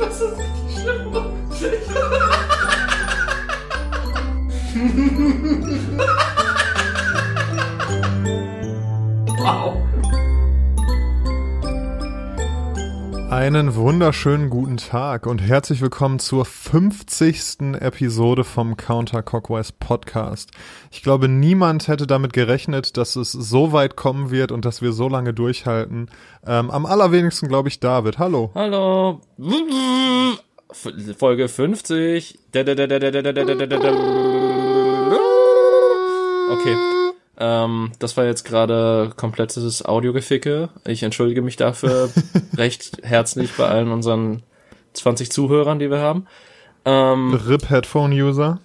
Das ist richtig schlimm. Einen wunderschönen guten Tag und herzlich willkommen zur 50. Episode vom Counter Cockwise Podcast. Ich glaube, niemand hätte damit gerechnet, dass es so weit kommen wird und dass wir so lange durchhalten. Ähm, am allerwenigsten glaube ich David. Hallo. Hallo. Folge 50. Okay. Ähm, das war jetzt gerade komplettes Audiogeficke. Ich entschuldige mich dafür recht herzlich bei allen unseren 20 Zuhörern, die wir haben. Ähm, RIP Headphone-User.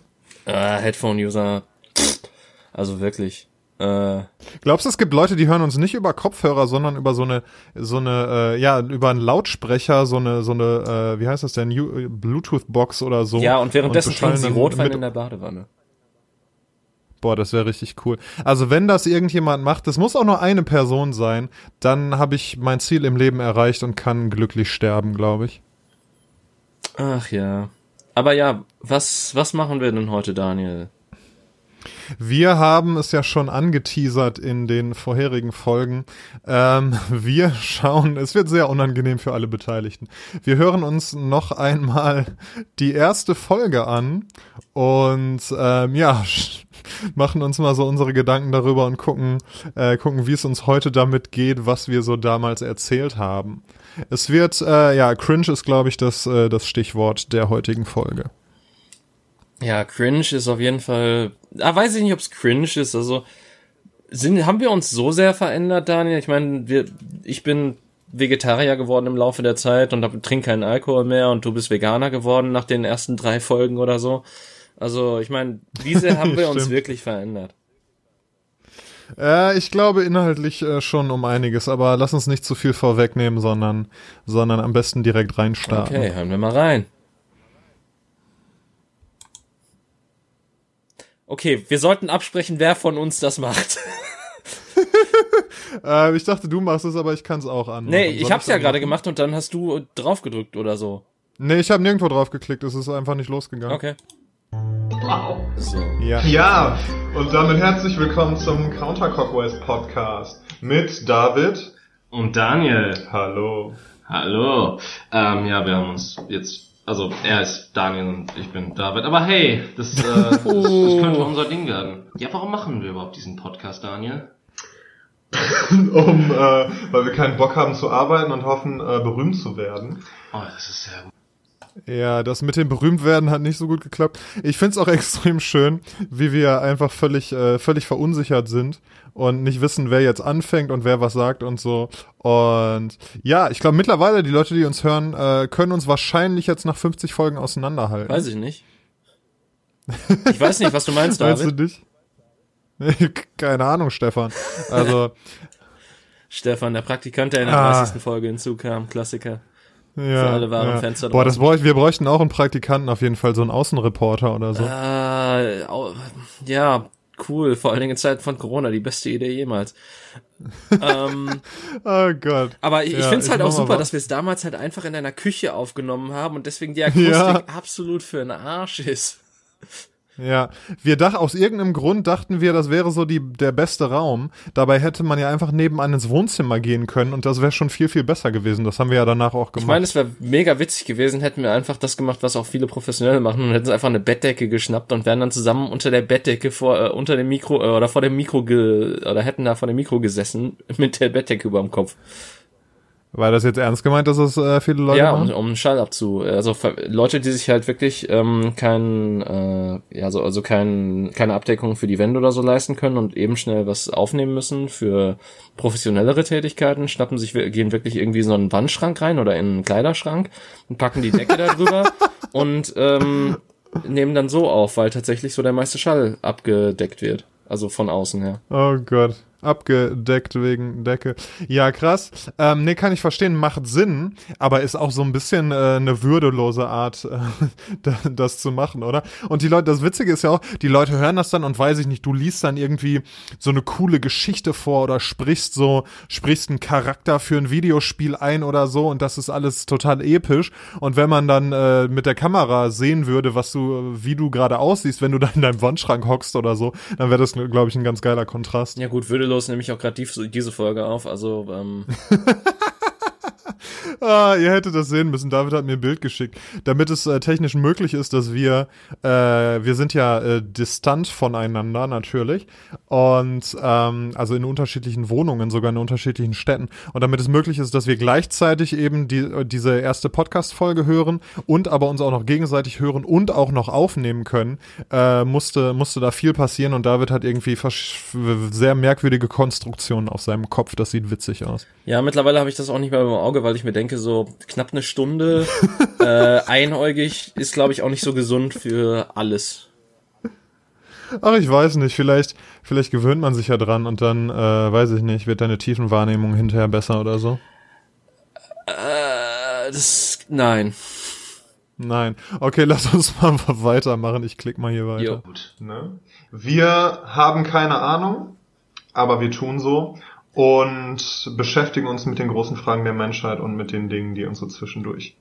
Äh, Headphone-User. Also wirklich. Äh, Glaubst du, es gibt Leute, die hören uns nicht über Kopfhörer, sondern über so eine, so eine, äh, ja, über einen Lautsprecher, so eine, so eine, äh, wie heißt das denn, Bluetooth-Box oder so. Ja, und währenddessen und trinken sie Rotwein in der Badewanne. Boah, das wäre richtig cool. Also wenn das irgendjemand macht, das muss auch nur eine Person sein, dann habe ich mein Ziel im Leben erreicht und kann glücklich sterben, glaube ich. Ach ja. Aber ja, was, was machen wir denn heute, Daniel? Wir haben es ja schon angeteasert in den vorherigen Folgen. Ähm, wir schauen, es wird sehr unangenehm für alle Beteiligten. Wir hören uns noch einmal die erste Folge an und ähm, ja, machen uns mal so unsere Gedanken darüber und gucken, äh, gucken, wie es uns heute damit geht, was wir so damals erzählt haben. Es wird, äh, ja, cringe ist, glaube ich, das, äh, das Stichwort der heutigen Folge. Ja, cringe ist auf jeden Fall. Ah, weiß ich nicht, ob es cringe ist. Also sind, haben wir uns so sehr verändert, Daniel? Ich meine, wir, ich bin Vegetarier geworden im Laufe der Zeit und trinke keinen Alkohol mehr und du bist Veganer geworden nach den ersten drei Folgen oder so. Also, ich meine, wie sehr haben wir uns wirklich verändert? Äh, ich glaube inhaltlich äh, schon um einiges, aber lass uns nicht zu viel vorwegnehmen, sondern, sondern am besten direkt reinstarten. Okay, hören wir mal rein. Okay, wir sollten absprechen, wer von uns das macht. äh, ich dachte, du machst es, aber ich kann es auch an. Nee, ich hab's ja gerade gemacht und dann hast du drauf gedrückt oder so. Nee, ich habe nirgendwo drauf geklickt, es ist einfach nicht losgegangen. Okay. Wow. So. Ja. ja, und damit herzlich willkommen zum Counter Cockwest Podcast mit David und Daniel. Hallo. Hallo. Ähm, ja, wir haben uns jetzt also er ist Daniel und ich bin David. Aber hey, das, äh, das, das könnte unser Ding werden. Ja, warum machen wir überhaupt diesen Podcast, Daniel? um, äh, weil wir keinen Bock haben zu arbeiten und hoffen, äh, berühmt zu werden. Oh, das ist sehr gut. Ja, das mit dem Berühmtwerden hat nicht so gut geklappt. Ich find's auch extrem schön, wie wir einfach völlig, äh, völlig verunsichert sind und nicht wissen, wer jetzt anfängt und wer was sagt und so. Und ja, ich glaube mittlerweile, die Leute, die uns hören, äh, können uns wahrscheinlich jetzt nach 50 Folgen auseinanderhalten. Weiß ich nicht. Ich weiß nicht, was du meinst, David. Weißt du nicht? Keine Ahnung, Stefan. Also. Stefan, der Praktikant, der in der ah. 30. Folge hinzukam, Klassiker. Ja, für alle wahren ja. Fenster Boah, das bräuch, wir bräuchten auch einen Praktikanten auf jeden Fall, so einen Außenreporter oder so. Äh, ja, cool. Vor allen Dingen in Zeiten von Corona, die beste Idee jemals. ähm, oh Gott. Aber ich, ja, ich finde es halt auch super, dass wir es damals halt einfach in einer Küche aufgenommen haben und deswegen die Akustik ja. absolut für den Arsch ist. Ja, wir dachten, aus irgendeinem Grund dachten wir, das wäre so die, der beste Raum. Dabei hätte man ja einfach nebenan ins Wohnzimmer gehen können und das wäre schon viel, viel besser gewesen. Das haben wir ja danach auch gemacht. Ich meine, es wäre mega witzig gewesen, hätten wir einfach das gemacht, was auch viele Professionelle machen und hätten einfach eine Bettdecke geschnappt und wären dann zusammen unter der Bettdecke vor, äh, unter dem Mikro, äh, oder vor dem Mikro ge, oder hätten da vor dem Mikro gesessen mit der Bettdecke über dem Kopf. War das jetzt ernst gemeint, dass es äh, viele Leute ja, um, um Schall abzu. Also Leute, die sich halt wirklich ähm, kein, äh, ja, so, also kein, keine Abdeckung für die Wände oder so leisten können und eben schnell was aufnehmen müssen für professionellere Tätigkeiten, schnappen sich, gehen wirklich irgendwie in so einen Wandschrank rein oder in einen Kleiderschrank und packen die Decke da drüber und ähm, nehmen dann so auf, weil tatsächlich so der meiste Schall abgedeckt wird. Also von außen her. Oh Gott. Abgedeckt wegen Decke. Ja, krass. Ähm, nee, kann ich verstehen, macht Sinn, aber ist auch so ein bisschen äh, eine würdelose Art, äh, das zu machen, oder? Und die Leute, das Witzige ist ja auch, die Leute hören das dann und weiß ich nicht, du liest dann irgendwie so eine coole Geschichte vor oder sprichst so, sprichst einen Charakter für ein Videospiel ein oder so und das ist alles total episch. Und wenn man dann äh, mit der Kamera sehen würde, was du, wie du gerade aussiehst, wenn du da in deinem Wandschrank hockst oder so, dann wäre das, glaube ich, ein ganz geiler Kontrast. Ja gut, würdelos nehme ich auch gerade die, diese Folge auf, also ähm. ah, ihr hättet das sehen müssen. David hat mir ein Bild geschickt, damit es äh, technisch möglich ist, dass wir, äh, wir sind ja äh, distant voneinander natürlich und ähm, also in unterschiedlichen Wohnungen, sogar in unterschiedlichen Städten. Und damit es möglich ist, dass wir gleichzeitig eben die, diese erste Podcast-Folge hören und aber uns auch noch gegenseitig hören und auch noch aufnehmen können, äh, musste, musste da viel passieren und David hat irgendwie sehr merkwürdige Konstruktionen auf seinem Kopf. Das sieht witzig aus. Ja, mittlerweile habe ich das auch nicht mehr im Auge, weil ich mir denke, so knapp eine Stunde äh, einäugig ist, glaube ich, auch nicht so gesund für alles. Ach, ich weiß nicht. Vielleicht, vielleicht gewöhnt man sich ja dran und dann, äh, weiß ich nicht, wird deine Tiefenwahrnehmung hinterher besser oder so? Äh, das, nein. Nein. Okay, lass uns mal weitermachen. Ich klicke mal hier weiter. Jo. Gut, ne? Wir haben keine Ahnung, aber wir tun so und beschäftigen uns mit den großen Fragen der Menschheit und mit den Dingen, die uns so zwischendurch.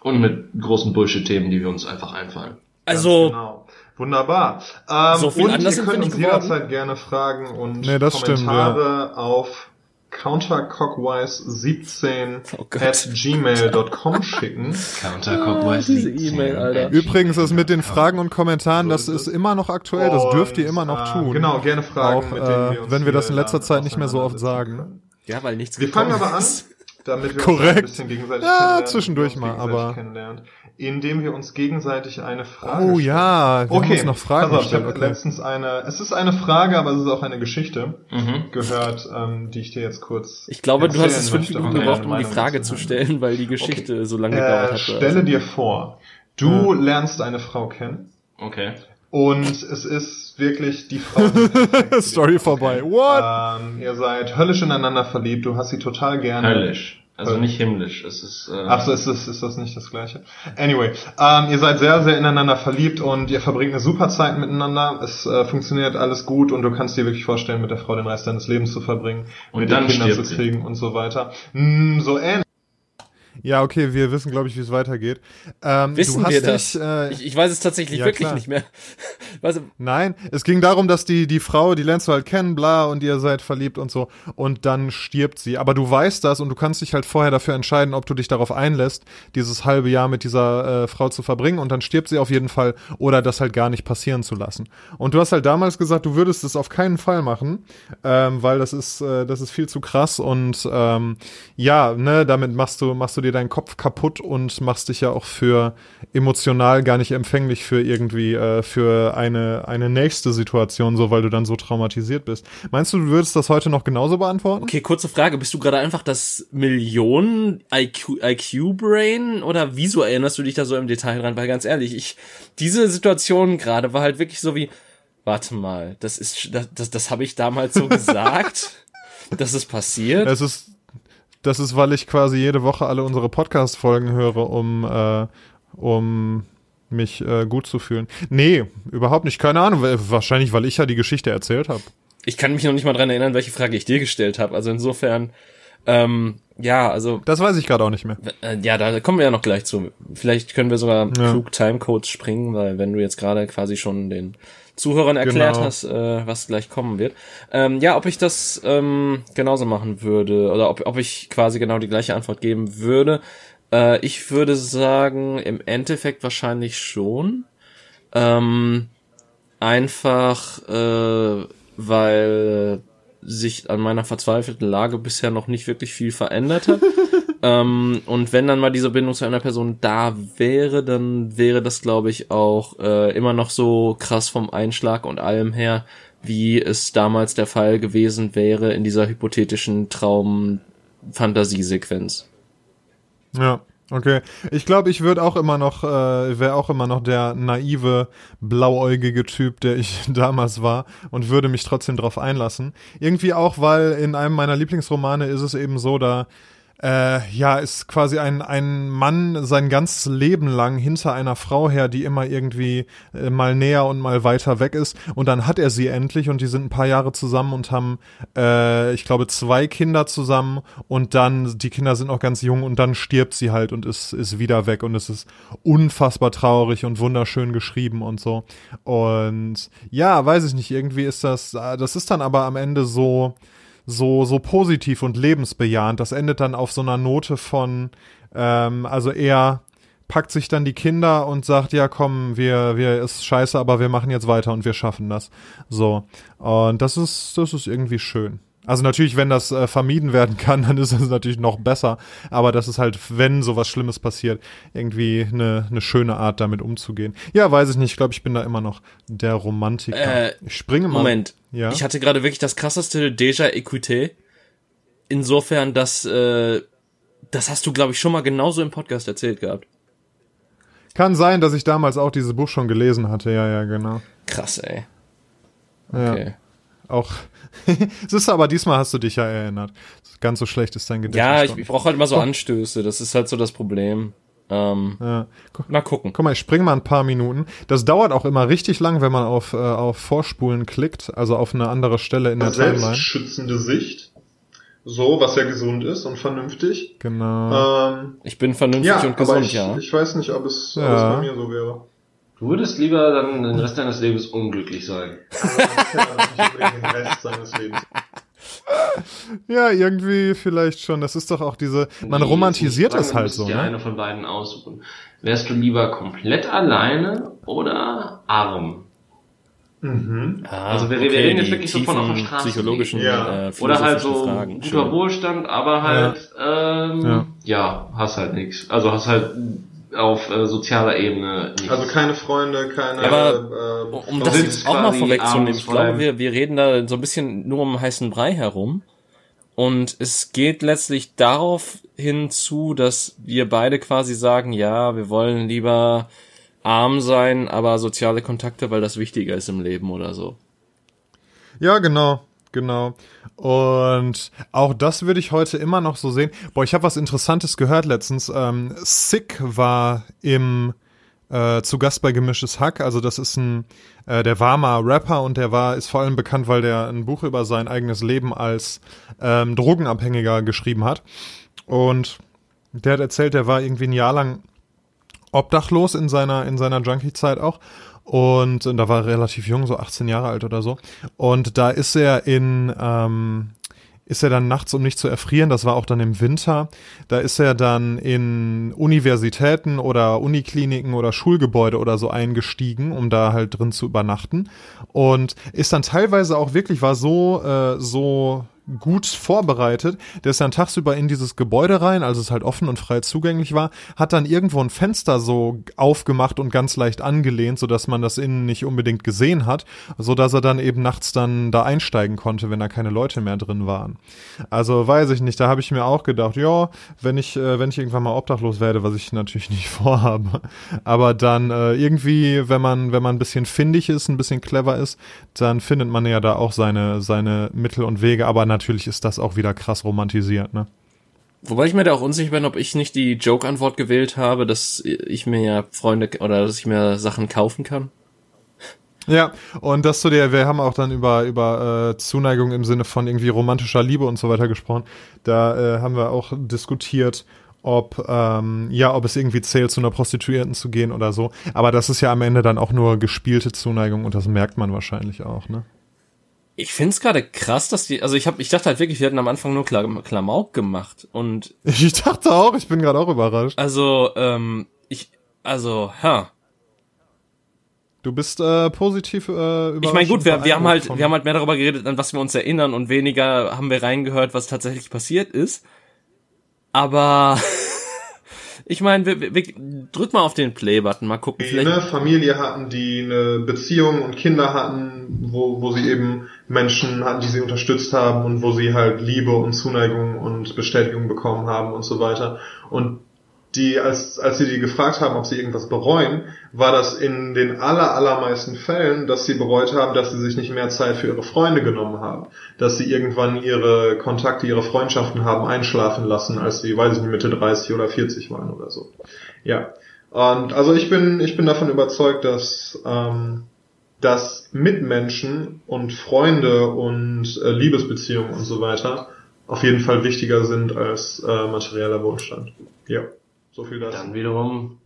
Und mit großen Bullshit-Themen, die wir uns einfach einfallen. Also. Genau. Wunderbar. Ähm, so viel und ihr könnt uns jederzeit gerne Fragen und nee, Kommentare stimmt, ja. auf countercockwise17 oh at gmail.com schicken. Countercockwise17. Ah, Alter. Übrigens, das mit den Fragen und Kommentaren, das ist immer noch aktuell, das dürft ihr immer noch tun. Genau, gerne Fragen, Auch, äh, wir wenn wir das in letzter Zeit nicht mehr so oft sagen. Ja, weil nichts Wir fangen aber an, damit wir Korrekt. uns ein bisschen gegenseitig ja, zwischendurch mal, aber indem wir uns gegenseitig eine Frage Oh stellen. ja, wir okay. uns noch Fragen also, ich habe okay. letztens eine, es ist eine Frage, aber es ist auch eine Geschichte mhm. gehört, ähm, die ich dir jetzt kurz Ich glaube, du hast es fünf Minuten gebraucht, um die Frage zu stellen, weil die Geschichte okay. so lange äh, gedauert hat. Stelle also. dir vor, du ja. lernst eine Frau kennen. Okay. Und es ist wirklich die Frau. Story vorbei. What? Ähm, ihr seid höllisch ineinander verliebt, du hast sie total gerne. Höllisch. Also nicht himmlisch, es ist. Äh Ach so, ist das, ist das nicht das gleiche? Anyway, ähm, ihr seid sehr, sehr ineinander verliebt und ihr verbringt eine super Zeit miteinander. Es äh, funktioniert alles gut und du kannst dir wirklich vorstellen, mit der Frau den Rest deines Lebens zu verbringen, und mit dann Kindern zu kriegen und so weiter. Mm, so ähnlich. Ja, okay, wir wissen, glaube ich, wie es weitergeht. Ähm, wissen wir das? Dich, äh, ich, ich, weiß es tatsächlich ja, wirklich klar. nicht mehr. weißt Nein, es ging darum, dass die, die Frau, die lernst du halt kennen, bla, und ihr seid verliebt und so, und dann stirbt sie. Aber du weißt das und du kannst dich halt vorher dafür entscheiden, ob du dich darauf einlässt, dieses halbe Jahr mit dieser äh, Frau zu verbringen, und dann stirbt sie auf jeden Fall, oder das halt gar nicht passieren zu lassen. Und du hast halt damals gesagt, du würdest es auf keinen Fall machen, ähm, weil das ist, äh, das ist viel zu krass und ähm, ja, ne, damit machst du, machst du dir dir deinen Kopf kaputt und machst dich ja auch für emotional gar nicht empfänglich für irgendwie, äh, für eine, eine nächste Situation, so weil du dann so traumatisiert bist. Meinst du, du würdest das heute noch genauso beantworten? Okay, kurze Frage. Bist du gerade einfach das Millionen IQ, IQ-Brain oder wieso erinnerst du dich da so im Detail dran? Weil ganz ehrlich, ich, diese Situation gerade war halt wirklich so wie, warte mal, das ist, das, das, das habe ich damals so gesagt. dass es passiert. Es ist das ist, weil ich quasi jede Woche alle unsere Podcast-Folgen höre, um, äh, um mich äh, gut zu fühlen. Nee, überhaupt nicht. Keine Ahnung. Wahrscheinlich, weil ich ja die Geschichte erzählt habe. Ich kann mich noch nicht mal dran erinnern, welche Frage ich dir gestellt habe. Also insofern, ähm, ja, also. Das weiß ich gerade auch nicht mehr. Äh, ja, da kommen wir ja noch gleich zu. Vielleicht können wir sogar ja. klug Timecodes springen, weil wenn du jetzt gerade quasi schon den Zuhörern erklärt genau. hast, äh, was gleich kommen wird. Ähm, ja, ob ich das ähm, genauso machen würde oder ob, ob ich quasi genau die gleiche Antwort geben würde. Äh, ich würde sagen, im Endeffekt wahrscheinlich schon. Ähm, einfach, äh, weil sich an meiner verzweifelten Lage bisher noch nicht wirklich viel verändert hat. Ähm, und wenn dann mal diese Bindung zu einer Person da wäre, dann wäre das, glaube ich, auch äh, immer noch so krass vom Einschlag und allem her, wie es damals der Fall gewesen wäre in dieser hypothetischen Traum-Fantasiesequenz. Ja. Okay, ich glaube, ich würde auch immer noch, äh, wäre auch immer noch der naive, blauäugige Typ, der ich damals war und würde mich trotzdem drauf einlassen. Irgendwie auch, weil in einem meiner Lieblingsromane ist es eben so, da äh, ja, ist quasi ein, ein Mann sein ganzes Leben lang hinter einer Frau her, die immer irgendwie äh, mal näher und mal weiter weg ist. Und dann hat er sie endlich und die sind ein paar Jahre zusammen und haben, äh, ich glaube, zwei Kinder zusammen und dann, die Kinder sind noch ganz jung und dann stirbt sie halt und ist, ist wieder weg und es ist unfassbar traurig und wunderschön geschrieben und so. Und ja, weiß ich nicht, irgendwie ist das, äh, das ist dann aber am Ende so, so, so positiv und lebensbejahend. Das endet dann auf so einer Note von, ähm, also er packt sich dann die Kinder und sagt, ja komm, wir, wir ist scheiße, aber wir machen jetzt weiter und wir schaffen das. So. Und das ist, das ist irgendwie schön. Also natürlich, wenn das äh, vermieden werden kann, dann ist es natürlich noch besser. Aber das ist halt, wenn sowas Schlimmes passiert, irgendwie eine, eine schöne Art, damit umzugehen. Ja, weiß ich nicht. Ich glaube, ich bin da immer noch der Romantiker. Äh, ich springe mal. Moment. Ja? Ich hatte gerade wirklich das krasseste Déjà Equité. Insofern, dass äh, das hast du, glaube ich, schon mal genauso im Podcast erzählt gehabt. Kann sein, dass ich damals auch dieses Buch schon gelesen hatte. Ja, ja, genau. Krass, ey. Okay. Ja. Auch Siehst du, aber diesmal hast du dich ja erinnert. Ganz so schlecht ist dein Gedächtnis. Ja, ich, ich brauche halt immer so Anstöße. Das ist halt so das Problem. Ähm, ja. Mal gucken. Guck mal, ich spring mal ein paar Minuten. Das dauert auch immer richtig lang, wenn man auf, äh, auf Vorspulen klickt, also auf eine andere Stelle in der Timeline. Selbstschützende Sicht. So, was ja gesund ist und vernünftig. Genau. Ähm, ich bin vernünftig ja, und gesund, ich, ja. Ich weiß nicht, ob es, ja. es bei mir so wäre. Du würdest lieber dann den Rest deines Lebens unglücklich sein. ja, irgendwie vielleicht schon. Das ist doch auch diese, man nee, romantisiert es halt so. Du dir ne? eine von beiden aussuchen. Wärst du lieber komplett alleine oder arm? Mhm. Ah, also wir, okay, wir reden jetzt wirklich so von auf der Straße. Psychologischen, ja. äh, Oder halt so Fragen. guter Schön. Wohlstand, aber halt, ja, ähm, ja. ja hast halt nichts. Also hast halt auf äh, sozialer Ebene nicht. Also keine Freunde, keine. Aber äh, um das jetzt auch mal vorwegzunehmen, ich glaube, wir, wir reden da so ein bisschen nur um heißen Brei herum. Und es geht letztlich darauf hinzu, dass wir beide quasi sagen, ja, wir wollen lieber arm sein, aber soziale Kontakte, weil das wichtiger ist im Leben oder so. Ja, genau. Genau. Und auch das würde ich heute immer noch so sehen. Boah, ich habe was Interessantes gehört letztens. Ähm, Sick war im äh, zu Gast bei Gemischtes Hack. Also das ist ein, äh, der war mal Rapper und der war, ist vor allem bekannt, weil der ein Buch über sein eigenes Leben als ähm, Drogenabhängiger geschrieben hat. Und der hat erzählt, der war irgendwie ein Jahr lang obdachlos in seiner, in seiner Junkie-Zeit auch und, und da war er relativ jung, so 18 Jahre alt oder so. Und da ist er in, ähm, ist er dann nachts, um nicht zu erfrieren, das war auch dann im Winter, da ist er dann in Universitäten oder Unikliniken oder Schulgebäude oder so eingestiegen, um da halt drin zu übernachten. Und ist dann teilweise auch wirklich, war so, äh, so gut vorbereitet. Der ist dann tagsüber in dieses Gebäude rein, als es halt offen und frei zugänglich war, hat dann irgendwo ein Fenster so aufgemacht und ganz leicht angelehnt, sodass man das innen nicht unbedingt gesehen hat, so dass er dann eben nachts dann da einsteigen konnte, wenn da keine Leute mehr drin waren. Also weiß ich nicht, da habe ich mir auch gedacht, ja, wenn ich äh, wenn ich irgendwann mal obdachlos werde, was ich natürlich nicht vorhabe, aber dann äh, irgendwie, wenn man wenn man ein bisschen findig ist, ein bisschen clever ist, dann findet man ja da auch seine seine Mittel und Wege, aber natürlich ist das auch wieder krass romantisiert, ne? Wobei ich mir da auch unsicher bin, ob ich nicht die Joke-Antwort gewählt habe, dass ich mir ja Freunde oder dass ich mir Sachen kaufen kann. Ja, und dass du dir, wir haben auch dann über, über äh, Zuneigung im Sinne von irgendwie romantischer Liebe und so weiter gesprochen. Da äh, haben wir auch diskutiert, ob ähm, ja, ob es irgendwie zählt, zu einer Prostituierten zu gehen oder so. Aber das ist ja am Ende dann auch nur gespielte Zuneigung und das merkt man wahrscheinlich auch, ne? Ich find's gerade krass, dass die, also ich habe, ich dachte halt wirklich, wir hatten am Anfang nur Klam Klamauk gemacht und ich dachte auch, ich bin gerade auch überrascht. Also, ähm, ich, also, ha. Du bist äh, positiv äh, überrascht. Ich meine, gut, wir, wir haben halt, wir haben halt mehr darüber geredet, an was wir uns erinnern und weniger haben wir reingehört, was tatsächlich passiert ist. Aber Ich meine, wir, wir, wir, drück mal auf den Play-Button, mal gucken. Die vielleicht. eine Familie hatten, die eine Beziehung und Kinder hatten, wo, wo sie eben Menschen hatten, die sie unterstützt haben und wo sie halt Liebe und Zuneigung und Bestätigung bekommen haben und so weiter. Und die, als, als sie die gefragt haben, ob sie irgendwas bereuen, war das in den aller, allermeisten Fällen, dass sie bereut haben, dass sie sich nicht mehr Zeit für ihre Freunde genommen haben. Dass sie irgendwann ihre Kontakte, ihre Freundschaften haben einschlafen lassen, als sie, weiß ich nicht, Mitte 30 oder 40 waren oder so. Ja. Und also ich bin, ich bin davon überzeugt, dass, ähm, dass Mitmenschen und Freunde und äh, Liebesbeziehungen und so weiter auf jeden Fall wichtiger sind als äh, materieller Wohlstand. Ja. So viel dazu. Dann wiederum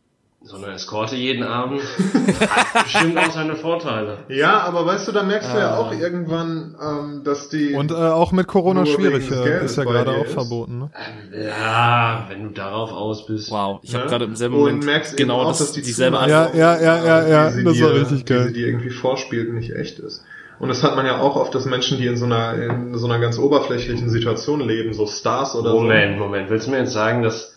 so eine Eskorte jeden Abend hat bestimmt auch seine Vorteile. Ja, aber weißt du, da merkst du ja auch irgendwann, ähm, dass die. Und äh, auch mit Corona schwierig, äh, ist ja gerade auch ist. verboten, ne? Ja, wenn du darauf aus bist. Wow, ich habe gerade im selben Moment merkst genau auch, das, dass die dieselbe Antwort. Ja, ja, ja, ja, ja, das dir, war richtig geil. Die, die irgendwie vorspielt, nicht echt ist. Und das hat man ja auch oft, dass Menschen, die in so einer, in so einer ganz oberflächlichen Situation leben, so Stars oder Moment, so. Moment, Moment, willst du mir jetzt sagen, dass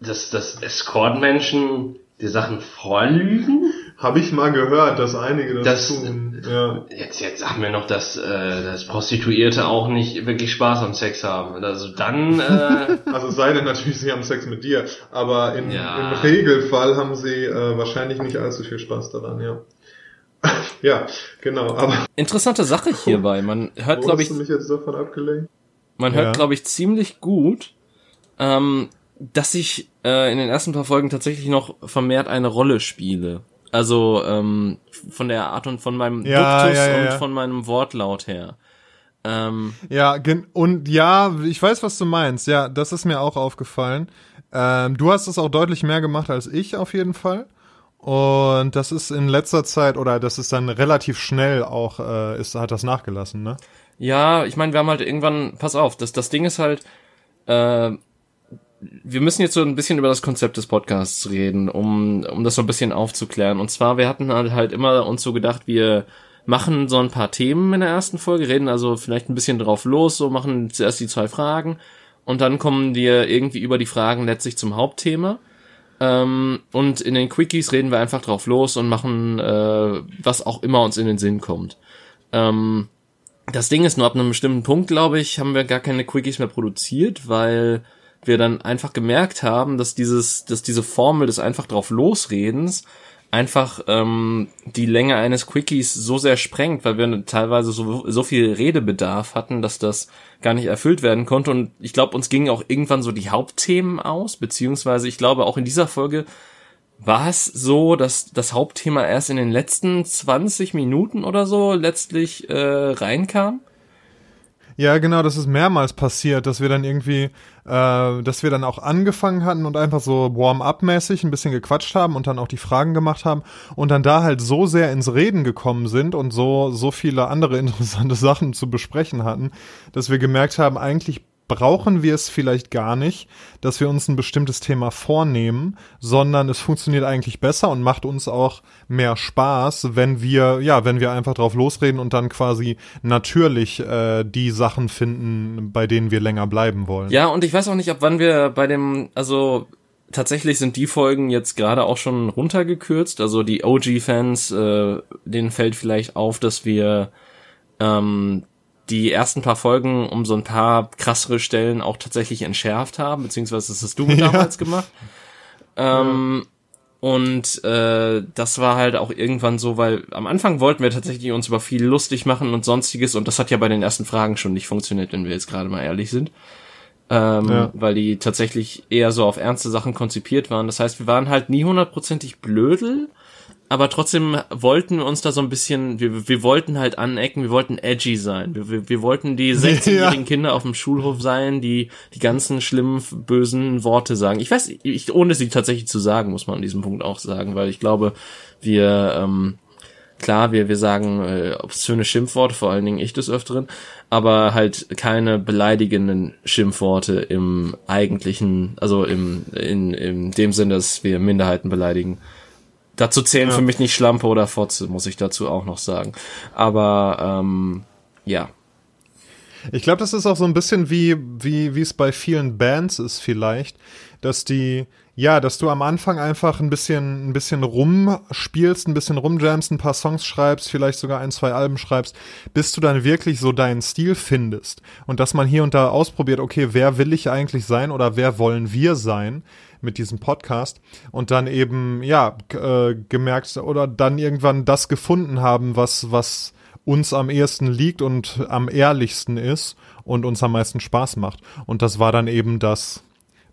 dass, dass Escort-Menschen die Sachen vorlügen? Habe ich mal gehört, dass einige das, das tun. Ja. Jetzt, jetzt sagen wir noch, dass, äh, dass Prostituierte auch nicht wirklich Spaß am Sex haben. Also dann. Äh also sei denn natürlich, sie haben Sex mit dir. Aber in, ja. im Regelfall haben sie äh, wahrscheinlich nicht allzu viel Spaß daran, ja. ja, genau. Aber interessante Sache hierbei. Man hört, glaube ich. Hast du mich jetzt davon abgelenkt? Man hört, ja. glaube ich, ziemlich gut, ähm, dass ich äh, in den ersten paar Folgen tatsächlich noch vermehrt eine Rolle spiele. Also ähm, von der Art und von meinem ja, Duktus ja, ja, und von meinem Wortlaut her. Ähm, ja, und ja, ich weiß, was du meinst. Ja, das ist mir auch aufgefallen. Ähm, du hast es auch deutlich mehr gemacht als ich auf jeden Fall. Und das ist in letzter Zeit oder das ist dann relativ schnell auch äh, ist hat das nachgelassen, ne? Ja, ich meine, wir haben halt irgendwann, pass auf, das das Ding ist halt, äh, wir müssen jetzt so ein bisschen über das Konzept des Podcasts reden, um, um das so ein bisschen aufzuklären. Und zwar, wir hatten halt, halt immer uns so gedacht, wir machen so ein paar Themen in der ersten Folge, reden also vielleicht ein bisschen drauf los, so machen zuerst die zwei Fragen und dann kommen wir irgendwie über die Fragen letztlich zum Hauptthema. Ähm, und in den Quickies reden wir einfach drauf los und machen, äh, was auch immer uns in den Sinn kommt. Ähm, das Ding ist nur ab einem bestimmten Punkt, glaube ich, haben wir gar keine Quickies mehr produziert, weil wir dann einfach gemerkt haben, dass dieses, dass diese Formel des einfach drauf losredens einfach ähm, die Länge eines Quickies so sehr sprengt, weil wir teilweise so, so viel Redebedarf hatten, dass das gar nicht erfüllt werden konnte. Und ich glaube, uns gingen auch irgendwann so die Hauptthemen aus, beziehungsweise ich glaube, auch in dieser Folge war es so, dass das Hauptthema erst in den letzten 20 Minuten oder so letztlich äh, reinkam. Ja, genau, das ist mehrmals passiert, dass wir dann irgendwie, äh, dass wir dann auch angefangen hatten und einfach so warm-up-mäßig ein bisschen gequatscht haben und dann auch die Fragen gemacht haben und dann da halt so sehr ins Reden gekommen sind und so, so viele andere interessante Sachen zu besprechen hatten, dass wir gemerkt haben, eigentlich brauchen wir es vielleicht gar nicht, dass wir uns ein bestimmtes Thema vornehmen, sondern es funktioniert eigentlich besser und macht uns auch mehr Spaß, wenn wir, ja, wenn wir einfach drauf losreden und dann quasi natürlich äh, die Sachen finden, bei denen wir länger bleiben wollen. Ja, und ich weiß auch nicht, ab wann wir bei dem, also tatsächlich sind die Folgen jetzt gerade auch schon runtergekürzt. Also die OG-Fans, äh, denen fällt vielleicht auf, dass wir ähm, die ersten paar Folgen um so ein paar krassere Stellen auch tatsächlich entschärft haben, beziehungsweise das hast du ja. damals gemacht. Ähm, ja. Und äh, das war halt auch irgendwann so, weil am Anfang wollten wir tatsächlich uns über viel lustig machen und sonstiges und das hat ja bei den ersten Fragen schon nicht funktioniert, wenn wir jetzt gerade mal ehrlich sind. Ähm, ja. Weil die tatsächlich eher so auf ernste Sachen konzipiert waren. Das heißt, wir waren halt nie hundertprozentig blödel, aber trotzdem wollten wir uns da so ein bisschen, wir, wir wollten halt anecken, wir wollten edgy sein. Wir, wir, wir wollten die 16-jährigen ja. Kinder auf dem Schulhof sein, die die ganzen schlimmen, bösen Worte sagen. Ich weiß, ich, ohne sie tatsächlich zu sagen, muss man an diesem Punkt auch sagen, weil ich glaube, wir, ähm, klar, wir, wir sagen äh, obszöne Schimpfworte, vor allen Dingen ich des Öfteren, aber halt keine beleidigenden Schimpfworte im eigentlichen, also im, in, in dem Sinne, dass wir Minderheiten beleidigen. Dazu zählen ja. für mich nicht Schlampe oder Fotze, muss ich dazu auch noch sagen. Aber ähm, ja. Ich glaube, das ist auch so ein bisschen wie, wie, wie es bei vielen Bands ist vielleicht, dass die ja, dass du am Anfang einfach ein bisschen, ein bisschen rumspielst, ein bisschen rumjamst, ein paar Songs schreibst, vielleicht sogar ein, zwei Alben schreibst, bis du dann wirklich so deinen Stil findest. Und dass man hier und da ausprobiert, okay, wer will ich eigentlich sein oder wer wollen wir sein mit diesem Podcast? Und dann eben, ja, äh, gemerkt oder dann irgendwann das gefunden haben, was, was uns am ehesten liegt und am ehrlichsten ist und uns am meisten Spaß macht. Und das war dann eben das,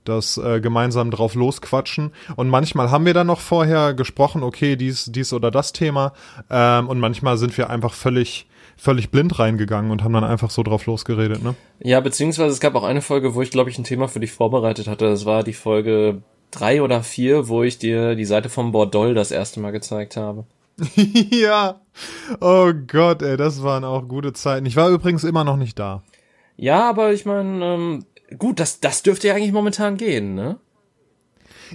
das äh, gemeinsam drauf losquatschen. Und manchmal haben wir dann noch vorher gesprochen, okay, dies, dies oder das Thema. Ähm, und manchmal sind wir einfach völlig, völlig blind reingegangen und haben dann einfach so drauf losgeredet, ne? Ja, beziehungsweise es gab auch eine Folge, wo ich, glaube ich, ein Thema für dich vorbereitet hatte. Das war die Folge drei oder vier, wo ich dir die Seite vom Bordell das erste Mal gezeigt habe. ja. Oh Gott, ey, das waren auch gute Zeiten. Ich war übrigens immer noch nicht da. Ja, aber ich meine, ähm, gut, das, das dürfte ja eigentlich momentan gehen, ne?